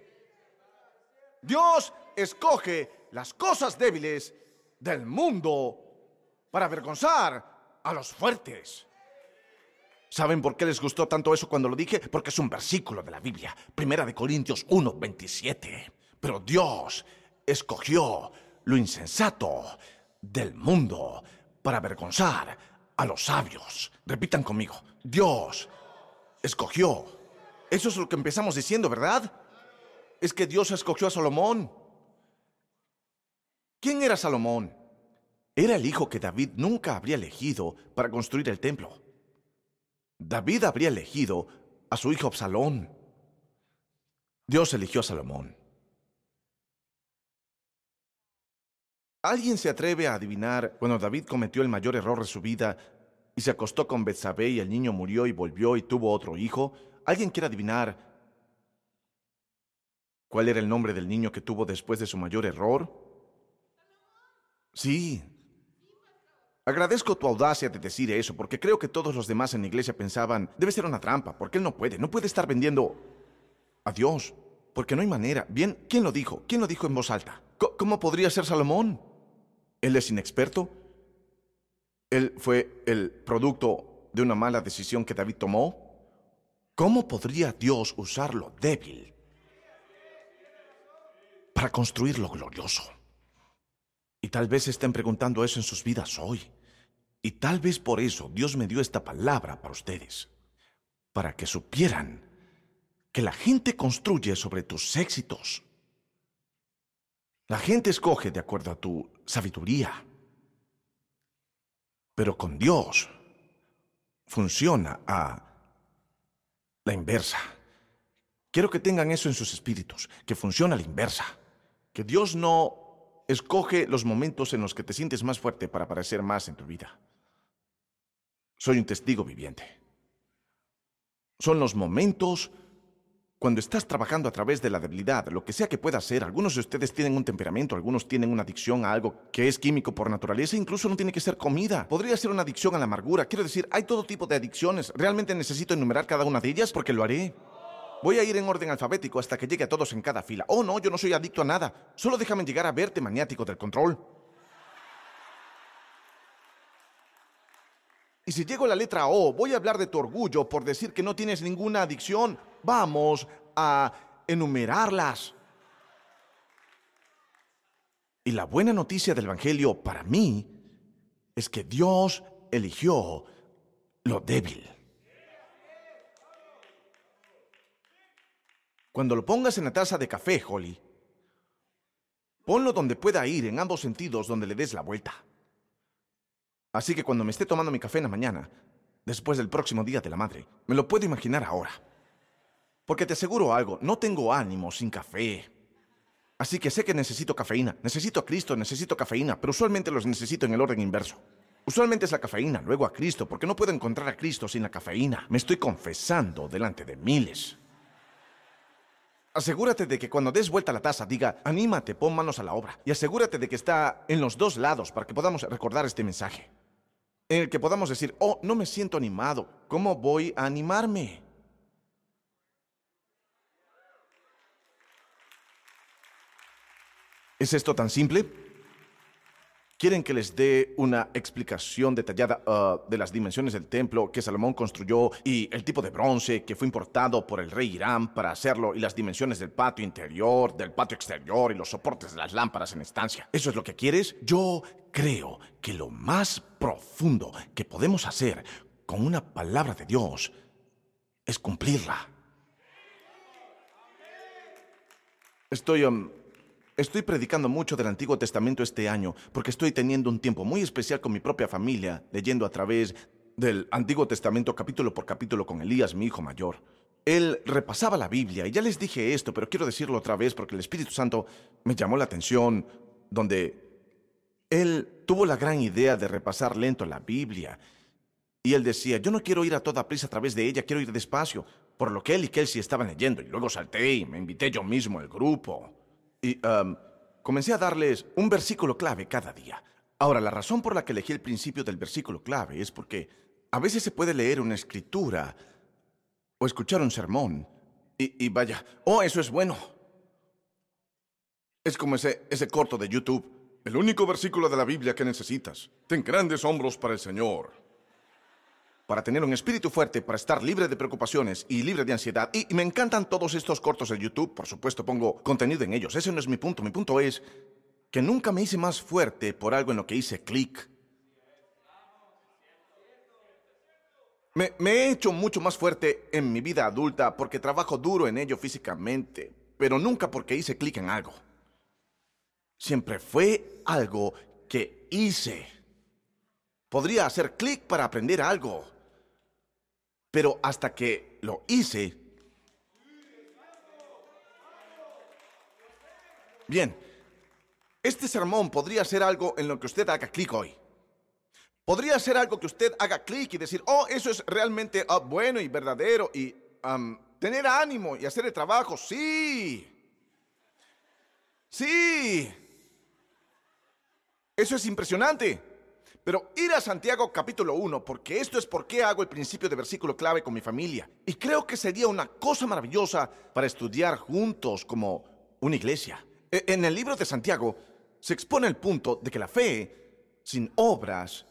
A: Dios escoge las cosas débiles del mundo para avergonzar a los fuertes. ¿Saben por qué les gustó tanto eso cuando lo dije? Porque es un versículo de la Biblia, Primera de Corintios 1, 27. Pero Dios escogió lo insensato del mundo para avergonzar a los sabios. Repitan conmigo. Dios escogió. Eso es lo que empezamos diciendo, ¿verdad? Es que Dios escogió a Salomón. ¿Quién era Salomón? Era el hijo que David nunca habría elegido para construir el templo. David habría elegido a su hijo Absalón. Dios eligió a Salomón. ¿Alguien se atreve a adivinar cuando David cometió el mayor error de su vida y se acostó con Betsabé y el niño murió y volvió y tuvo otro hijo? ¿Alguien quiere adivinar cuál era el nombre del niño que tuvo después de su mayor error? Sí. Agradezco tu audacia de decir eso, porque creo que todos los demás en la iglesia pensaban, debe ser una trampa, porque él no puede, no puede estar vendiendo a Dios, porque no hay manera. Bien, ¿quién lo dijo? ¿Quién lo dijo en voz alta? ¿Cómo podría ser Salomón? Él es inexperto. Él fue el producto de una mala decisión que David tomó. ¿Cómo podría Dios usar lo débil para construir lo glorioso? Y tal vez estén preguntando eso en sus vidas hoy. Y tal vez por eso Dios me dio esta palabra para ustedes. Para que supieran que la gente construye sobre tus éxitos. La gente escoge de acuerdo a tu sabiduría. Pero con Dios funciona a la inversa. Quiero que tengan eso en sus espíritus, que funciona a la inversa. Que Dios no escoge los momentos en los que te sientes más fuerte para aparecer más en tu vida. Soy un testigo viviente. Son los momentos cuando estás trabajando a través de la debilidad, lo que sea que pueda ser, algunos de ustedes tienen un temperamento, algunos tienen una adicción a algo que es químico por naturaleza, incluso no tiene que ser comida. Podría ser una adicción a la amargura. Quiero decir, hay todo tipo de adicciones. ¿Realmente necesito enumerar cada una de ellas? Porque lo haré. Voy a ir en orden alfabético hasta que llegue a todos en cada fila. Oh, no, yo no soy adicto a nada. Solo déjame llegar a verte maniático del control. Y si llego a la letra O, voy a hablar de tu orgullo por decir que no tienes ninguna adicción. Vamos a enumerarlas. Y la buena noticia del Evangelio para mí es que Dios eligió lo débil. Cuando lo pongas en la taza de café, Holly, ponlo donde pueda ir en ambos sentidos donde le des la vuelta. Así que cuando me esté tomando mi café en la mañana, después del próximo día de la madre, me lo puedo imaginar ahora. Porque te aseguro algo, no tengo ánimo sin café. Así que sé que necesito cafeína, necesito a Cristo, necesito cafeína, pero usualmente los necesito en el orden inverso. Usualmente es la cafeína, luego a Cristo, porque no puedo encontrar a Cristo sin la cafeína. Me estoy confesando delante de miles. Asegúrate de que cuando des vuelta la taza diga, anímate, pon manos a la obra. Y asegúrate de que está en los dos lados para que podamos recordar este mensaje en el que podamos decir, oh, no me siento animado, ¿cómo voy a animarme? ¿Es esto tan simple? ¿Quieren que les dé una explicación detallada uh, de las dimensiones del templo que Salomón construyó y el tipo de bronce que fue importado por el rey Irán para hacerlo y las dimensiones del patio interior, del patio exterior y los soportes de las lámparas en estancia? ¿Eso es lo que quieres? Yo creo que lo más profundo que podemos hacer con una palabra de Dios es cumplirla. Estoy Estoy predicando mucho del Antiguo Testamento este año porque estoy teniendo un tiempo muy especial con mi propia familia, leyendo a través del Antiguo Testamento capítulo por capítulo con Elías, mi hijo mayor. Él repasaba la Biblia y ya les dije esto, pero quiero decirlo otra vez porque el Espíritu Santo me llamó la atención, donde él tuvo la gran idea de repasar lento la Biblia. Y él decía, yo no quiero ir a toda prisa a través de ella, quiero ir despacio, por lo que él y Kelsey estaban leyendo. Y luego salté y me invité yo mismo al grupo. Y um, comencé a darles un versículo clave cada día. Ahora, la razón por la que elegí el principio del versículo clave es porque a veces se puede leer una escritura o escuchar un sermón y, vaya, oh, eso es bueno. Es como ese, ese corto de YouTube. El único versículo de la Biblia que necesitas. Ten grandes hombros para el Señor para tener un espíritu fuerte, para estar libre de preocupaciones y libre de ansiedad. Y, me encantan todos estos cortos de YouTube, por supuesto pongo contenido en ellos. Ese no es mi punto. Mi punto es que nunca me hice más fuerte por algo en lo que hice clic. Me, me, he hecho mucho más fuerte en mi vida adulta porque trabajo duro en ello físicamente, pero nunca porque hice clic en algo. Siempre fue algo que hice. Podría hacer clic para aprender algo. Pero hasta que lo hice... Bien, Este sermón podría ser algo en lo que usted haga clic hoy. Podría ser algo que usted haga clic y decir, oh, eso es realmente ah, bueno y verdadero y tener ánimo y hacer el trabajo. Sí. Sí. Eso es impresionante. Pero ir a Santiago capítulo 1, porque esto es por qué hago el principio de versículo clave con mi familia. Y creo que sería una cosa maravillosa para estudiar juntos como una iglesia. E, en el libro de Santiago se expone el punto de que la fe sin obras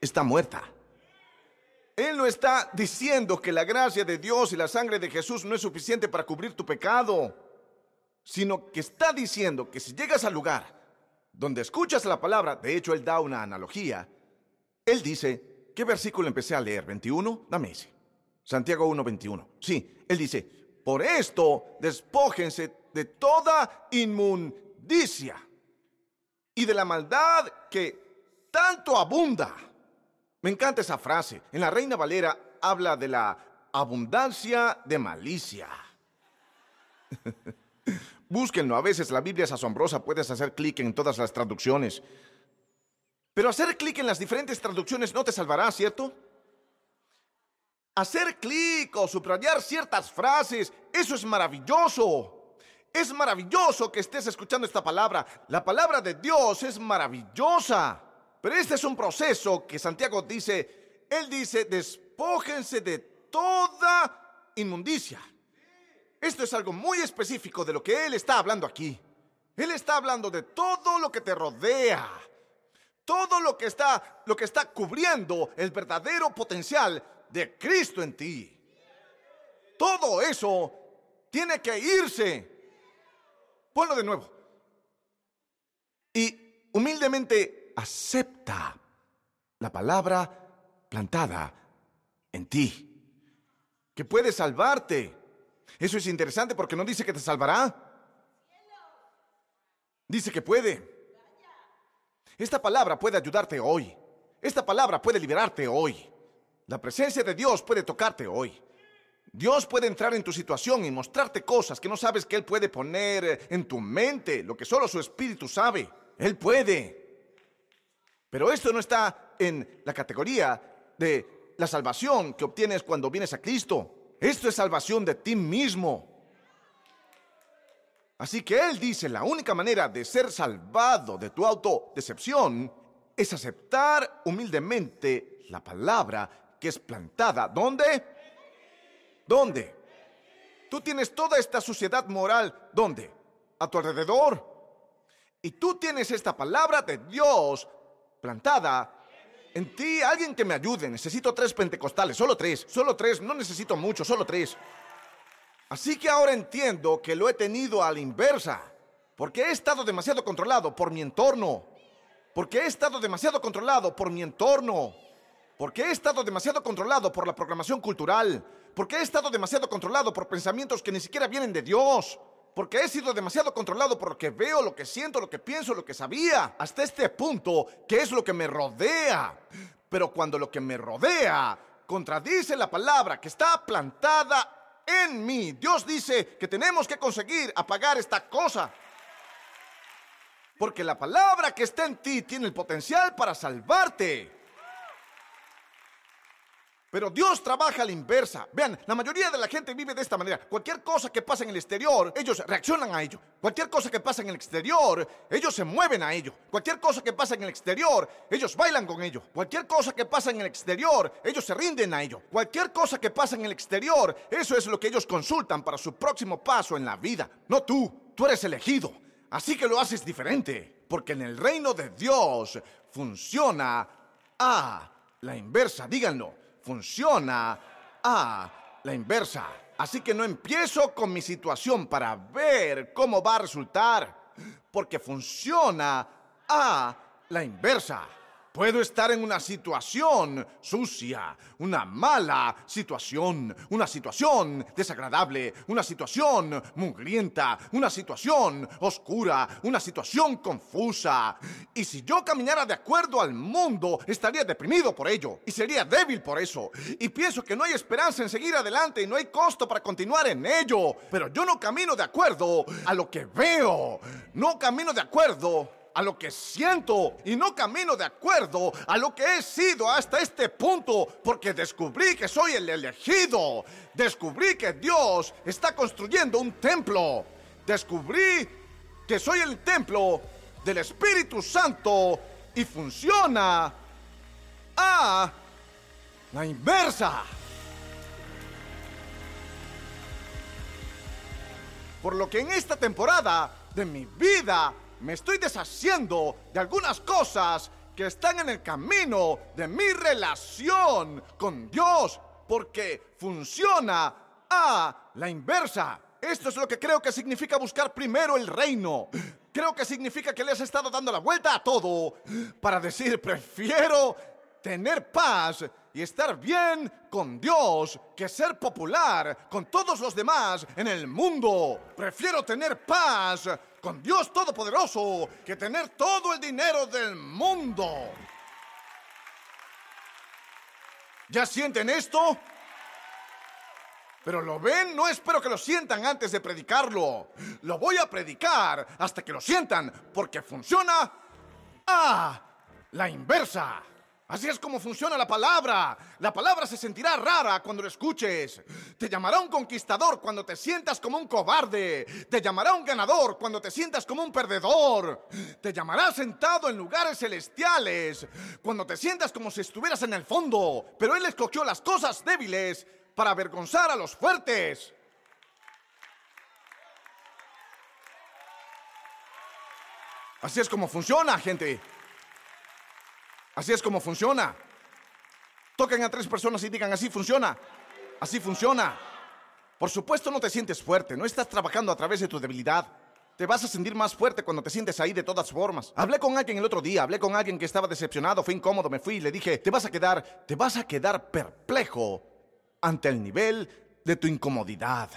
A: está muerta. Él no está diciendo que la gracia de Dios y la sangre de Jesús no es suficiente para cubrir tu pecado, sino que está diciendo que si llegas al lugar donde escuchas la palabra, de hecho él da una analogía, él dice, ¿qué versículo empecé a leer? ¿21? Dame ese. Santiago 1, 21. Sí, él dice, por esto despójense de toda inmundicia y de la maldad que tanto abunda. Me encanta esa frase. En la Reina Valera habla de la abundancia de malicia. (laughs) Búsquenlo, a veces la Biblia es asombrosa, puedes hacer clic en todas las traducciones. Pero hacer clic en las diferentes traducciones no te salvará, ¿cierto? Hacer clic o subrayar ciertas frases, eso es maravilloso. Es maravilloso que estés escuchando esta palabra. La palabra de Dios es maravillosa. Pero este es un proceso que Santiago dice, él dice, despójense de toda inmundicia. Esto es algo muy específico de lo que Él está hablando aquí. Él está hablando de todo lo que te rodea. Todo lo que está, lo que está cubriendo el verdadero potencial de Cristo en ti. Todo eso tiene que irse. Ponlo de nuevo. Y humildemente acepta la palabra plantada en ti, que puede salvarte eso es interesante porque no dice que te salvará. Dice que puede. Esta palabra puede ayudarte hoy. Esta palabra puede liberarte hoy. La presencia de Dios puede tocarte hoy. Dios puede entrar en tu situación y mostrarte cosas que no sabes que Él puede poner en tu mente, lo que solo su espíritu sabe. Él puede. Pero esto no está en la categoría de la salvación que obtienes cuando vienes a Cristo. Esto es salvación de ti mismo. Así que Él dice, la única manera de ser salvado de tu autodecepción es aceptar humildemente la palabra que es plantada. ¿Dónde? ¿Dónde? Tú tienes toda esta suciedad moral. ¿Dónde? A tu alrededor. Y tú tienes esta palabra de Dios plantada en ti, alguien que me ayude. Necesito tres pentecostales, solo tres, solo tres, no necesito mucho, solo tres. Así que ahora entiendo que lo he tenido a la inversa, porque he estado demasiado controlado por mi entorno, porque he estado demasiado controlado por mi entorno, porque he estado demasiado controlado por la programación cultural, porque he estado demasiado controlado por pensamientos que ni siquiera vienen de Dios porque he sido demasiado controlado por lo que veo, lo que siento, lo que pienso, lo que sabía, hasta este punto, que es lo que me rodea. Pero cuando lo que me rodea contradice la palabra que está plantada en mí, Dios dice que tenemos que conseguir apagar esta cosa. Porque la palabra que está en ti tiene el potencial para salvarte. Pero Dios trabaja a la inversa. Vean, la mayoría de la gente vive de esta manera. Cualquier cosa que pasa en el exterior, ellos reaccionan a ello. Cualquier cosa que pasa en el exterior, ellos se mueven a ello. Cualquier cosa que pasa en el exterior, ellos bailan con ello. Cualquier cosa que pasa en el exterior, ellos se rinden a ello. Cualquier cosa que pasa en el exterior, eso es lo que ellos consultan para su próximo paso en la vida. No tú, tú eres elegido. Así que lo haces diferente. Porque en el reino de Dios funciona a la inversa. Díganlo funciona a la inversa. Así que no empiezo con mi situación para ver cómo va a resultar, porque funciona a la inversa. Puedo estar en una situación sucia, una mala situación, una situación desagradable, una situación mugrienta, una situación oscura, una situación confusa. Y si yo caminara de acuerdo al mundo, estaría deprimido por ello y sería débil por eso. Y pienso que no hay esperanza en seguir adelante y no hay costo para continuar en ello. Pero yo no camino de acuerdo a lo que veo, no camino de acuerdo a lo que siento y no camino de acuerdo a lo que he sido hasta este punto, porque descubrí que soy el elegido. Descubrí que Dios está construyendo un templo. Descubrí que soy el templo del Espíritu Santo y funciona a la inversa. Por lo que en esta temporada de mi vida me estoy deshaciendo de algunas cosas que están en el camino de mi relación con Dios, porque funciona a la inversa. Esto es lo que creo que significa buscar primero el reino. Creo que significa que le has estado dando la vuelta a todo para decir, prefiero tener paz y estar bien con Dios que ser popular con todos los demás en el mundo. Prefiero tener paz con Dios Todopoderoso que tener todo el dinero del mundo. ¿Ya sienten esto? Pero lo ven, no espero que lo sientan antes de predicarlo. Lo voy a predicar hasta que lo sientan, porque funciona a la inversa. Así es como funciona la palabra. La palabra se sentirá rara cuando lo escuches. Te llamará un conquistador cuando te sientas como un cobarde. Te llamará un ganador cuando te sientas como un perdedor. Te llamará sentado en lugares celestiales cuando te sientas como si estuvieras en el fondo. Pero Él escogió las cosas débiles para avergonzar a los fuertes. Así es como funciona, gente. Así es como funciona. Toquen a tres personas y digan, así funciona. Así funciona. Por supuesto no te sientes fuerte, no estás trabajando a través de tu debilidad. Te vas a sentir más fuerte cuando te sientes ahí de todas formas. Hablé con alguien el otro día, hablé con alguien que estaba decepcionado, fue incómodo, me fui y le dije, te vas a quedar, te vas a quedar perplejo ante el nivel de tu incomodidad.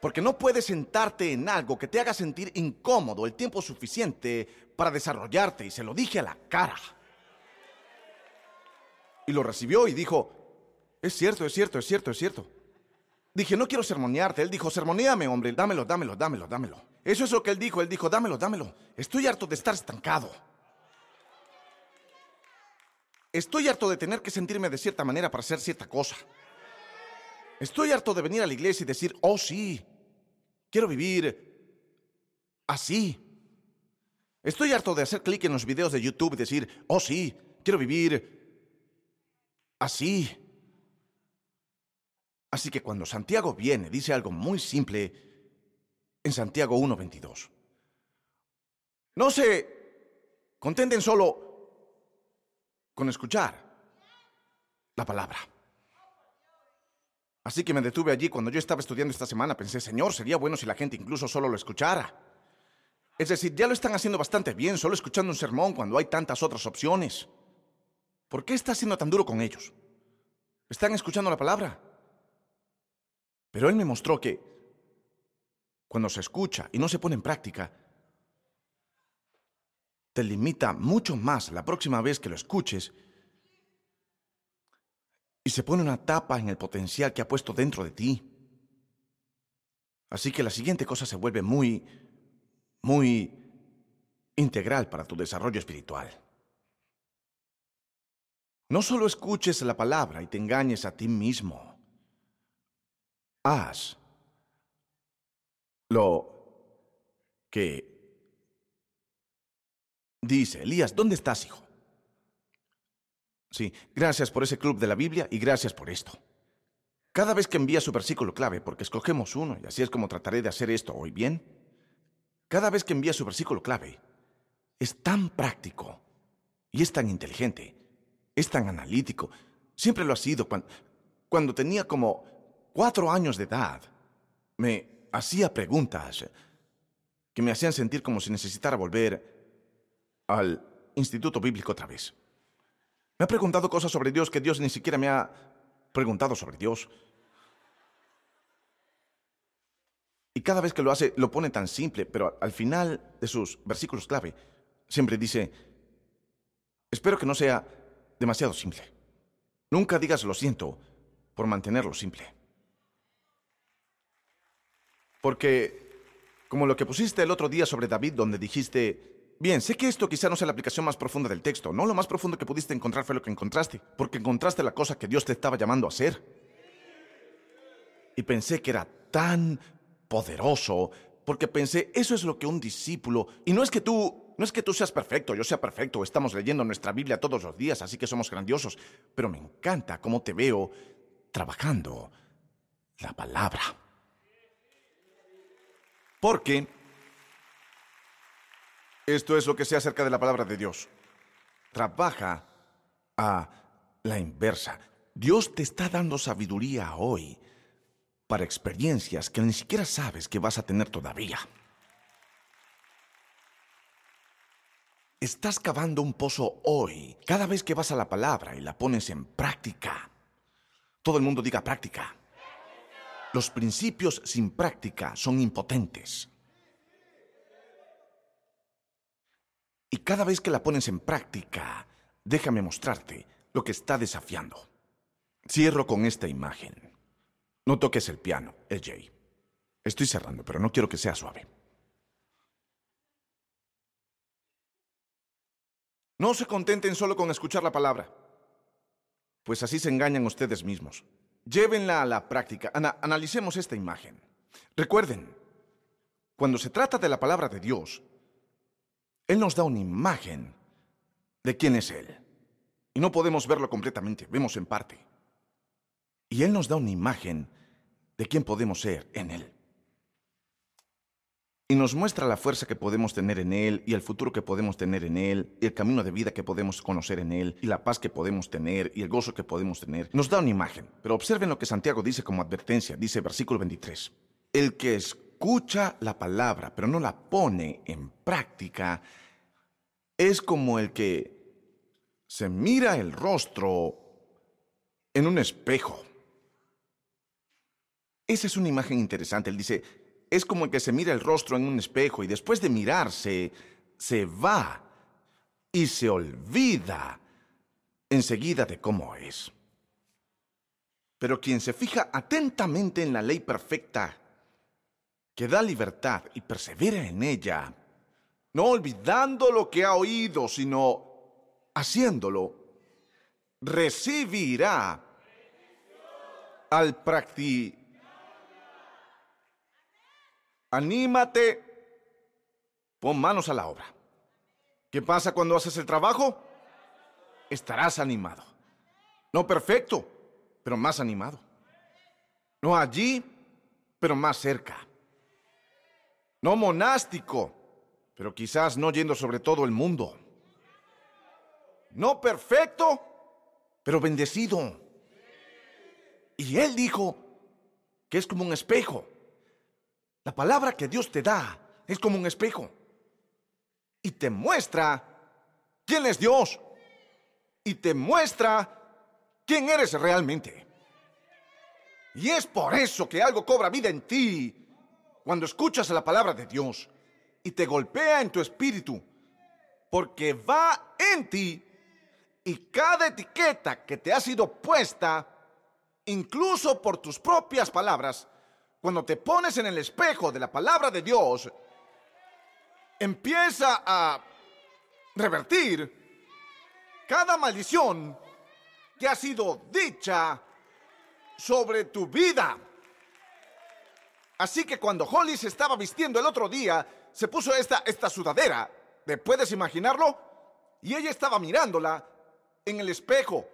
A: Porque no puedes sentarte en algo que te haga sentir incómodo el tiempo suficiente para desarrollarte y se lo dije a la cara. Y lo recibió y dijo, es cierto, es cierto, es cierto, es cierto. Dije, no quiero sermonearte. Él dijo, sermoneame, hombre, dámelo, dámelo, dámelo, dámelo. Eso es lo que él dijo. Él dijo, dámelo, dámelo. Estoy harto de estar estancado. Estoy harto de tener que sentirme de cierta manera para hacer cierta cosa. Estoy harto de venir a la iglesia y decir, oh sí, quiero vivir así. Estoy harto de hacer clic en los videos de YouTube y decir, oh sí, quiero vivir así. Así que cuando Santiago viene, dice algo muy simple en Santiago 1.22. No se contenten solo con escuchar la palabra. Así que me detuve allí cuando yo estaba estudiando esta semana. Pensé, Señor, sería bueno si la gente incluso solo lo escuchara. Es decir, ya lo están haciendo bastante bien solo escuchando un sermón cuando hay tantas otras opciones. ¿Por qué está siendo tan duro con ellos? Están escuchando la palabra. Pero él me mostró que cuando se escucha y no se pone en práctica, te limita mucho más la próxima vez que lo escuches y se pone una tapa en el potencial que ha puesto dentro de ti. Así que la siguiente cosa se vuelve muy muy integral para tu desarrollo espiritual. No solo escuches la palabra y te engañes a ti mismo. Haz lo que dice Elías. ¿Dónde estás, hijo? Sí, gracias por ese club de la Biblia y gracias por esto. Cada vez que envía su versículo clave, porque escogemos uno, y así es como trataré de hacer esto hoy, ¿bien? cada vez que envía su versículo clave, es tan práctico y es tan inteligente, es tan analítico. Siempre lo ha sido. Cuando, cuando tenía como cuatro años de edad, me hacía preguntas que me hacían sentir como si necesitara volver al instituto bíblico otra vez. Me ha preguntado cosas sobre Dios que Dios ni siquiera me ha preguntado sobre Dios. Y cada vez que lo hace, lo pone tan simple, pero al final de sus versículos clave, siempre dice, espero que no sea demasiado simple. Nunca digas lo siento por mantenerlo simple. Porque, como lo que pusiste el otro día sobre David, donde dijiste, bien, sé que esto quizá no sea la aplicación más profunda del texto, no lo más profundo que pudiste encontrar fue lo que encontraste, porque encontraste la cosa que Dios te estaba llamando a hacer. Y pensé que era tan poderoso, porque pensé, eso es lo que un discípulo, y no es que tú, no es que tú seas perfecto, yo sea perfecto, estamos leyendo nuestra Biblia todos los días, así que somos grandiosos, pero me encanta cómo te veo trabajando la palabra. Porque esto es lo que sé acerca de la palabra de Dios. Trabaja a la inversa. Dios te está dando sabiduría hoy para experiencias que ni siquiera sabes que vas a tener todavía. Estás cavando un pozo hoy cada vez que vas a la palabra y la pones en práctica. Todo el mundo diga práctica. Los principios sin práctica son impotentes. Y cada vez que la pones en práctica, déjame mostrarte lo que está desafiando. Cierro con esta imagen. No toques el piano, Jay. Estoy cerrando, pero no quiero que sea suave. No se contenten solo con escuchar la palabra, pues así se engañan ustedes mismos. Llévenla a la práctica. analicemos esta imagen. Recuerden, cuando se trata de la palabra de Dios, Él nos da una imagen de quién es Él. Y no podemos verlo completamente, vemos en parte. Y Él nos da una imagen de quién podemos ser en Él. Y nos muestra la fuerza que podemos tener en Él y el futuro que podemos tener en Él y el camino de vida que podemos conocer en Él y la paz que podemos tener y el gozo que podemos tener. Nos da una imagen, pero observen lo que Santiago dice como advertencia, dice versículo 23. El que escucha la palabra pero no la pone en práctica es como el que se mira el rostro en un espejo esa es una imagen interesante. Él dice, es como el que se mira el rostro en un espejo y después de mirarse, se va y se olvida enseguida de cómo es. Pero quien se fija atentamente en la ley perfecta, que da libertad y persevera en ella, no olvidando lo que ha oído, sino haciéndolo, recibirá al practicar Anímate. Pon manos a la obra. ¿Qué pasa cuando haces el trabajo? Estarás animado. No perfecto, pero más animado. No allí, pero más cerca. No monástico, pero quizás no yendo sobre todo el mundo. No perfecto, pero bendecido. Y él dijo que es como un espejo. La palabra que Dios te da es como un espejo y te muestra quién es Dios y te muestra quién eres realmente. Y es por eso que algo cobra vida en ti cuando escuchas la palabra de Dios y te golpea en tu espíritu, porque va en ti y cada etiqueta que te ha sido puesta, incluso por tus propias palabras, cuando te pones en el espejo de la palabra de Dios, empieza a revertir cada maldición que ha sido dicha sobre tu vida. Así que cuando Holly se estaba vistiendo el otro día, se puso esta, esta sudadera. ¿Puedes imaginarlo? Y ella estaba mirándola en el espejo.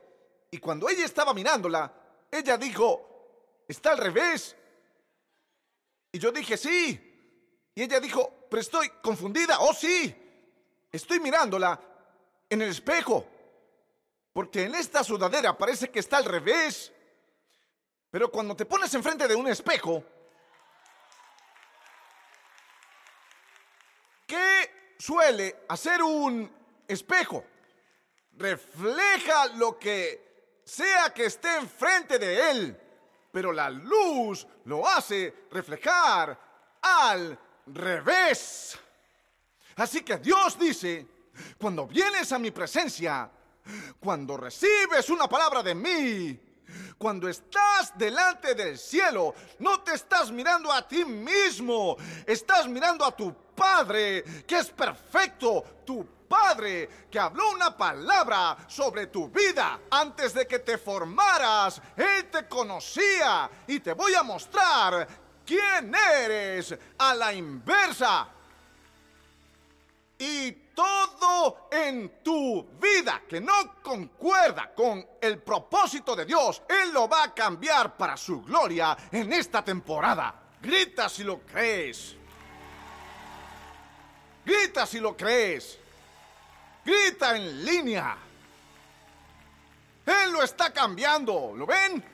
A: Y cuando ella estaba mirándola, ella dijo, está al revés. Y yo dije, sí. Y ella dijo, pero estoy confundida. Oh, sí. Estoy mirándola en el espejo. Porque en esta sudadera parece que está al revés. Pero cuando te pones enfrente de un espejo, ¿qué suele hacer un espejo. Refleja lo que sea que esté enfrente de él. Pero la luz lo hace reflejar al revés. Así que Dios dice, cuando vienes a mi presencia, cuando recibes una palabra de mí, cuando estás delante del cielo, no te estás mirando a ti mismo, estás mirando a tu Padre, que es perfecto, tu Padre, que habló una palabra sobre tu vida antes de que te formaras. Él te conocía y te voy a mostrar quién eres a la inversa. Y todo en tu vida que no concuerda con el propósito de Dios, Él lo va a cambiar para su gloria en esta temporada. Grita si lo crees. Grita si lo crees. Grita en línea. Él lo está cambiando, ¿lo ven?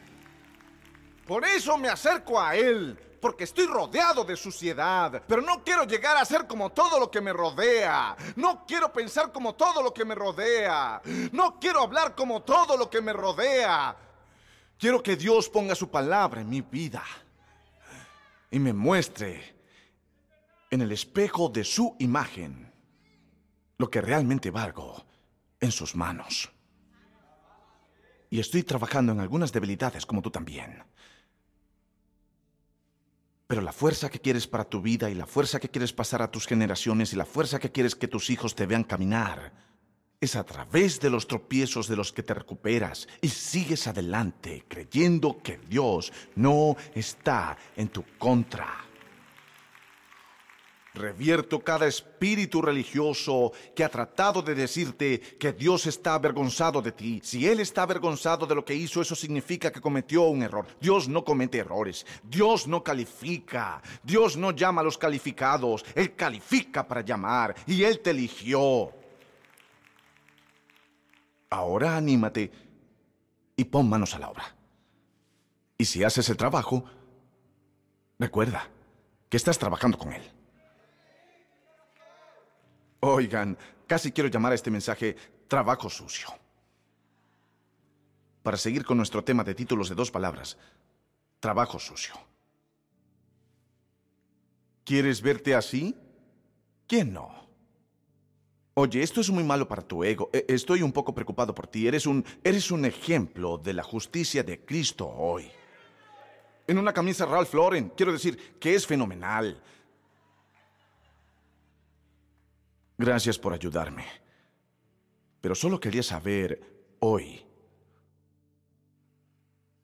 A: Por eso me acerco a Él porque estoy rodeado de suciedad. Pero no quiero llegar a ser como todo lo que me rodea. No quiero pensar como todo lo que me rodea. No quiero hablar como todo lo que me rodea. Quiero que Dios ponga su palabra en mi vida y me muestre en el espejo de su imagen lo que realmente valgo en sus manos. Y estoy trabajando en algunas debilidades como tú también. Pero la fuerza que quieres para tu vida y la fuerza que quieres pasar a tus generaciones y la fuerza que quieres que tus hijos te vean caminar es a través de los tropiezos de los que te recuperas y sigues adelante creyendo que Dios no está en tu contra. Revierto cada espíritu religioso que ha tratado de decirte que Dios está avergonzado de ti. Si Él está avergonzado de lo que hizo, eso significa que cometió un error. Dios no comete errores. Dios no califica. Dios no llama a los calificados. Él califica para llamar y Él te eligió. Ahora anímate y pon manos a la obra. Y si haces el trabajo, recuerda que estás trabajando con Él. Oigan, casi quiero llamar a este mensaje trabajo sucio. Para seguir con nuestro tema de títulos de dos palabras, trabajo sucio. ¿Quieres verte así? ¿Quién no? Oye, esto es muy malo para tu ego. E, estoy un poco preocupado por ti. Eres un, eres un ejemplo de la justicia de Cristo hoy. En una camisa Ralph Lauren, quiero decir que es fenomenal. Gracias por ayudarme. Pero solo quería saber hoy.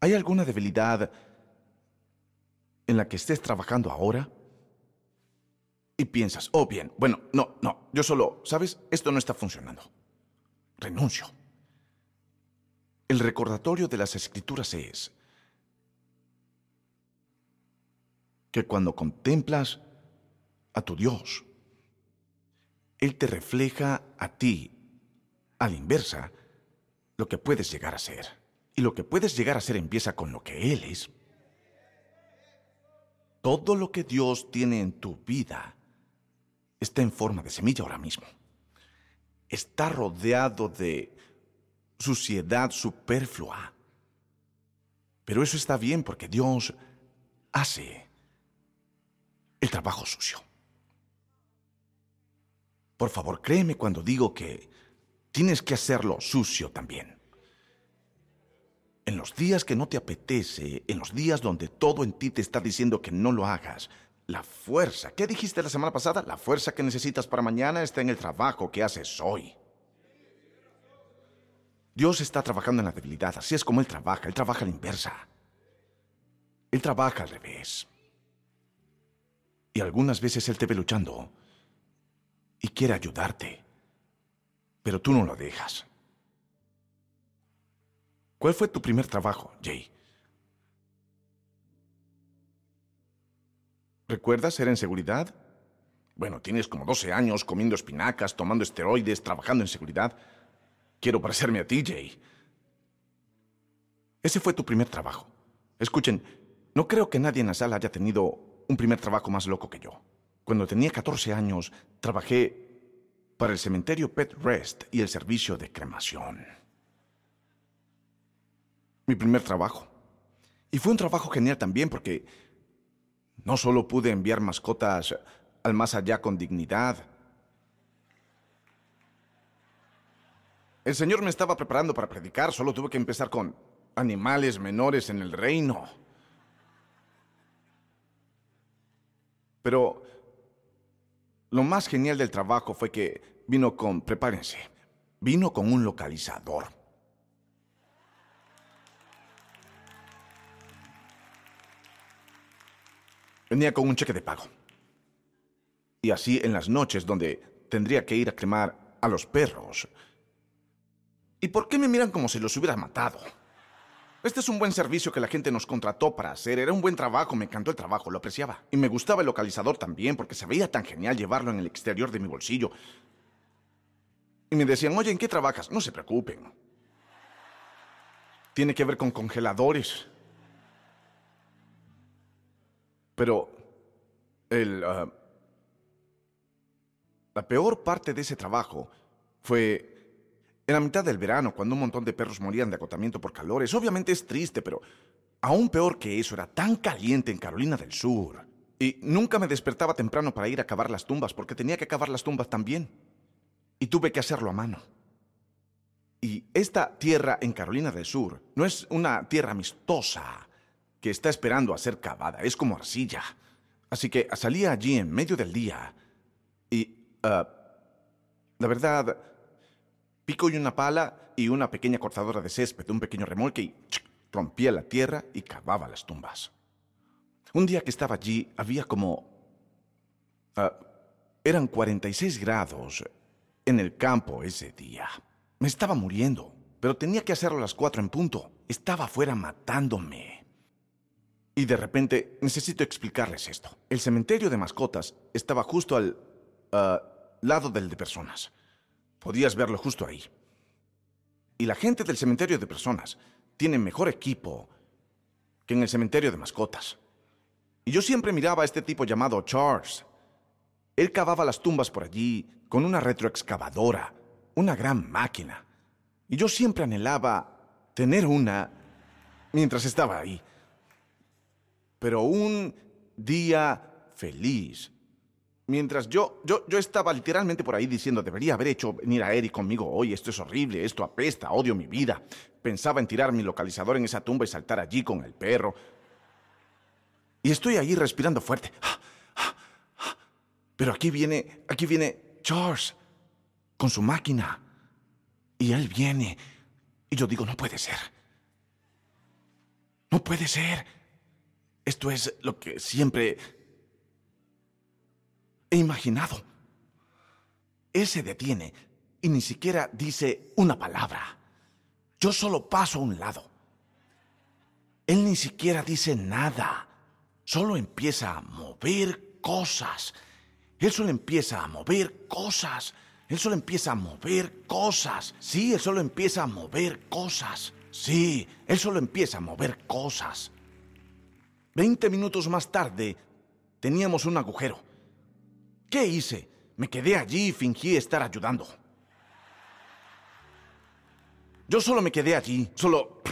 A: ¿Hay alguna debilidad en la que estés trabajando ahora? Y piensas, oh bien, bueno, no, no, yo solo, ¿sabes? Esto no está funcionando. Renuncio. El recordatorio de las escrituras es que cuando contemplas a tu Dios, él te refleja a ti, a la inversa, lo que puedes llegar a ser. Y lo que puedes llegar a ser empieza con lo que Él es. Todo lo que Dios tiene en tu vida está en forma de semilla ahora mismo. Está rodeado de suciedad superflua. Pero eso está bien porque Dios hace el trabajo sucio. Por favor, créeme cuando digo que tienes que hacerlo sucio también. En los días que no te apetece, en los días donde todo en ti te está diciendo que no lo hagas, la fuerza, ¿qué dijiste la semana pasada? La fuerza que necesitas para mañana está en el trabajo que haces hoy. Dios está trabajando en la debilidad, así es como Él trabaja, Él trabaja a la inversa. Él trabaja al revés. Y algunas veces Él te ve luchando y quiere ayudarte, pero tú no lo dejas. ¿Cuál fue tu primer trabajo, Jay? ¿Recuerdas ser en seguridad? Bueno, tienes como 12 años comiendo espinacas, tomando esteroides, trabajando en seguridad. Quiero parecerme a ti, Jay. Ese fue tu primer trabajo. Escuchen, no creo que nadie en la sala haya tenido un primer trabajo más loco que yo. Cuando tenía 14 años, trabajé para el cementerio Pet Rest y el servicio de cremación. Mi primer trabajo. Y fue un trabajo genial también porque no solo pude enviar mascotas al más allá con dignidad, el Señor me estaba preparando para predicar, solo tuve que empezar con animales menores en el reino. Pero lo más genial del trabajo fue que vino con, prepárense, vino con un localizador. Venía con un cheque de pago. Y así en las noches donde tendría que ir a cremar a los perros. ¿Y por qué me miran como si los hubiera matado? Este es un buen servicio que la gente nos contrató para hacer. Era un buen trabajo, me encantó el trabajo, lo apreciaba. Y me gustaba el localizador también, porque se veía tan genial llevarlo en el exterior de mi bolsillo. Y me decían, oye, ¿en qué trabajas? No se preocupen. Tiene que ver con congeladores. Pero el, ah, la peor parte de ese trabajo fue en la mitad del verano, cuando un montón de perros morían de agotamiento por calores, obviamente es triste, pero aún peor que eso, era tan caliente en Carolina del Sur. Y nunca me despertaba temprano para ir a cavar las tumbas, porque tenía que cavar las tumbas también. Y tuve que hacerlo a mano. Y esta tierra en Carolina del Sur no es una tierra amistosa que está esperando a ser cavada, es como arcilla. Así que salía allí en medio del día y... Ah, la verdad, pico y una pala y una pequeña cortadora de césped, un pequeño remolque y rompía la tierra y cavaba las tumbas. Un día que estaba allí había como... Ah, eran 46 grados en el campo ese día. Me estaba muriendo, pero tenía que hacerlo a las cuatro en punto. Estaba afuera matándome. Y de repente necesito explicarles esto. El cementerio de mascotas estaba justo al ah, lado del de personas. Podías verlo justo ahí. Y la gente del cementerio de personas tiene mejor equipo que en el cementerio de mascotas. Y yo siempre miraba a este tipo llamado Charles. Él cavaba las tumbas por allí con una retroexcavadora, una gran máquina. Y yo siempre anhelaba tener una mientras estaba ahí. Pero un día feliz Mientras yo, yo, yo estaba literalmente por ahí diciendo, debería haber hecho venir a Eric conmigo hoy, esto es horrible, esto apesta, odio mi vida. Pensaba en tirar mi localizador en esa tumba y saltar allí con el perro. Y estoy ahí respirando fuerte. Pero aquí viene, aquí viene Charles con su máquina. Y él viene. Y yo digo, no puede ser. No puede ser. Esto es lo que siempre he imaginado. Él se detiene y ni siquiera dice una palabra. Yo solo paso a un lado. Él ni siquiera dice nada. Solo empieza a mover cosas. Él solo empieza a mover cosas. Él solo empieza a mover cosas. Sí, él solo empieza a mover cosas. Sí, él solo empieza a mover cosas. Veinte minutos más tarde, teníamos un agujero. ¿Qué hice? Me quedé allí y fingí estar ayudando. Yo solo me quedé allí, solo...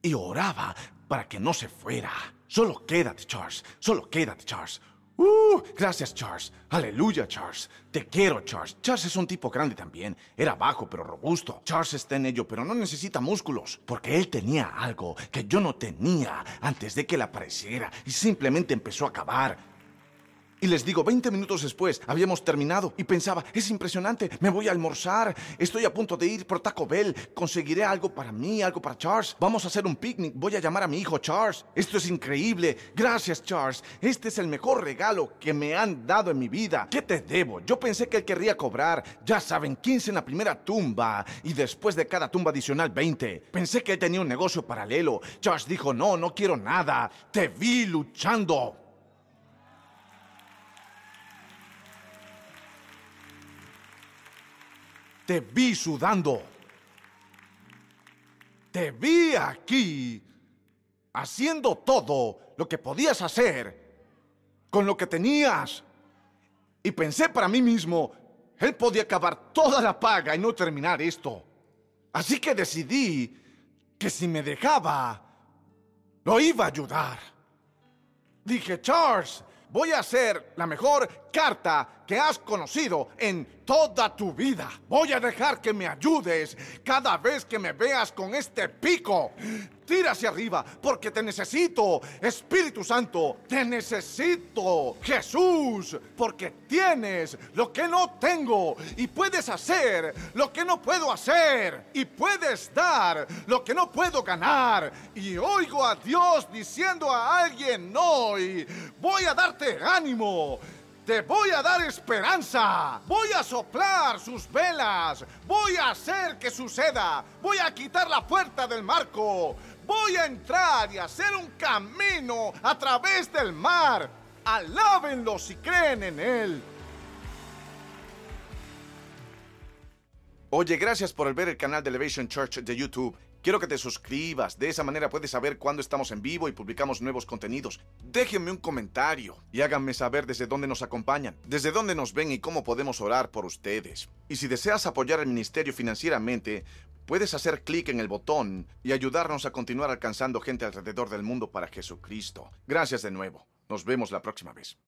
A: Y oraba para que no se fuera. Solo quédate, Charles. Solo quédate, Charles. Uh, gracias, Charles. Aleluya, Charles. Te quiero, Charles. Charles es un tipo grande también. Era bajo, pero robusto. Charles está en ello, pero no necesita músculos. Porque él tenía algo que yo no tenía antes de que él apareciera. Y simplemente empezó a cavar. Y les digo, 20 minutos después habíamos terminado y pensaba, es impresionante, me voy a almorzar, estoy a punto de ir por Taco Bell, conseguiré algo para mí, algo para Charles, vamos a hacer un picnic, voy a llamar a mi hijo Charles, esto es increíble, gracias Charles, este es el mejor regalo que me han dado en mi vida, ¿qué te debo? Yo pensé que él querría cobrar, ya saben, 15 en la primera tumba y después de cada tumba adicional 20. Pensé que él tenía un negocio paralelo. Charles dijo, no, no quiero nada, te vi luchando. Te vi sudando. Te vi aquí haciendo todo lo que podías hacer con lo que tenías. Y pensé para mí mismo, Él podía acabar toda la paga y no terminar esto. Así que decidí que si me dejaba, lo iba a ayudar. Dije, Charles, voy a hacer la mejor carta que has conocido en toda tu vida. Voy a dejar que me ayudes cada vez que me veas con este pico. Tira hacia arriba porque te necesito, Espíritu Santo. Te necesito, Jesús, porque tienes lo que no tengo y puedes hacer lo que no puedo hacer y puedes dar lo que no puedo ganar. Y oigo a Dios diciendo a alguien hoy, voy a darte ánimo. Te voy a dar esperanza. Voy a soplar sus velas. Voy a hacer que suceda. Voy a quitar la puerta del marco. Voy a entrar y hacer un camino a través del mar. Alábenlo si creen en él. Oye, gracias por ver el canal de Elevation Church de YouTube. Quiero que te suscribas, de esa manera puedes saber cuándo estamos en vivo y publicamos nuevos contenidos. Déjenme un comentario y háganme saber desde dónde nos acompañan, desde dónde nos ven y cómo podemos orar por ustedes. Y si deseas apoyar al ministerio financieramente, puedes hacer clic en el botón y ayudarnos a continuar alcanzando gente alrededor del mundo para Jesucristo. Gracias de nuevo. Nos vemos la próxima vez.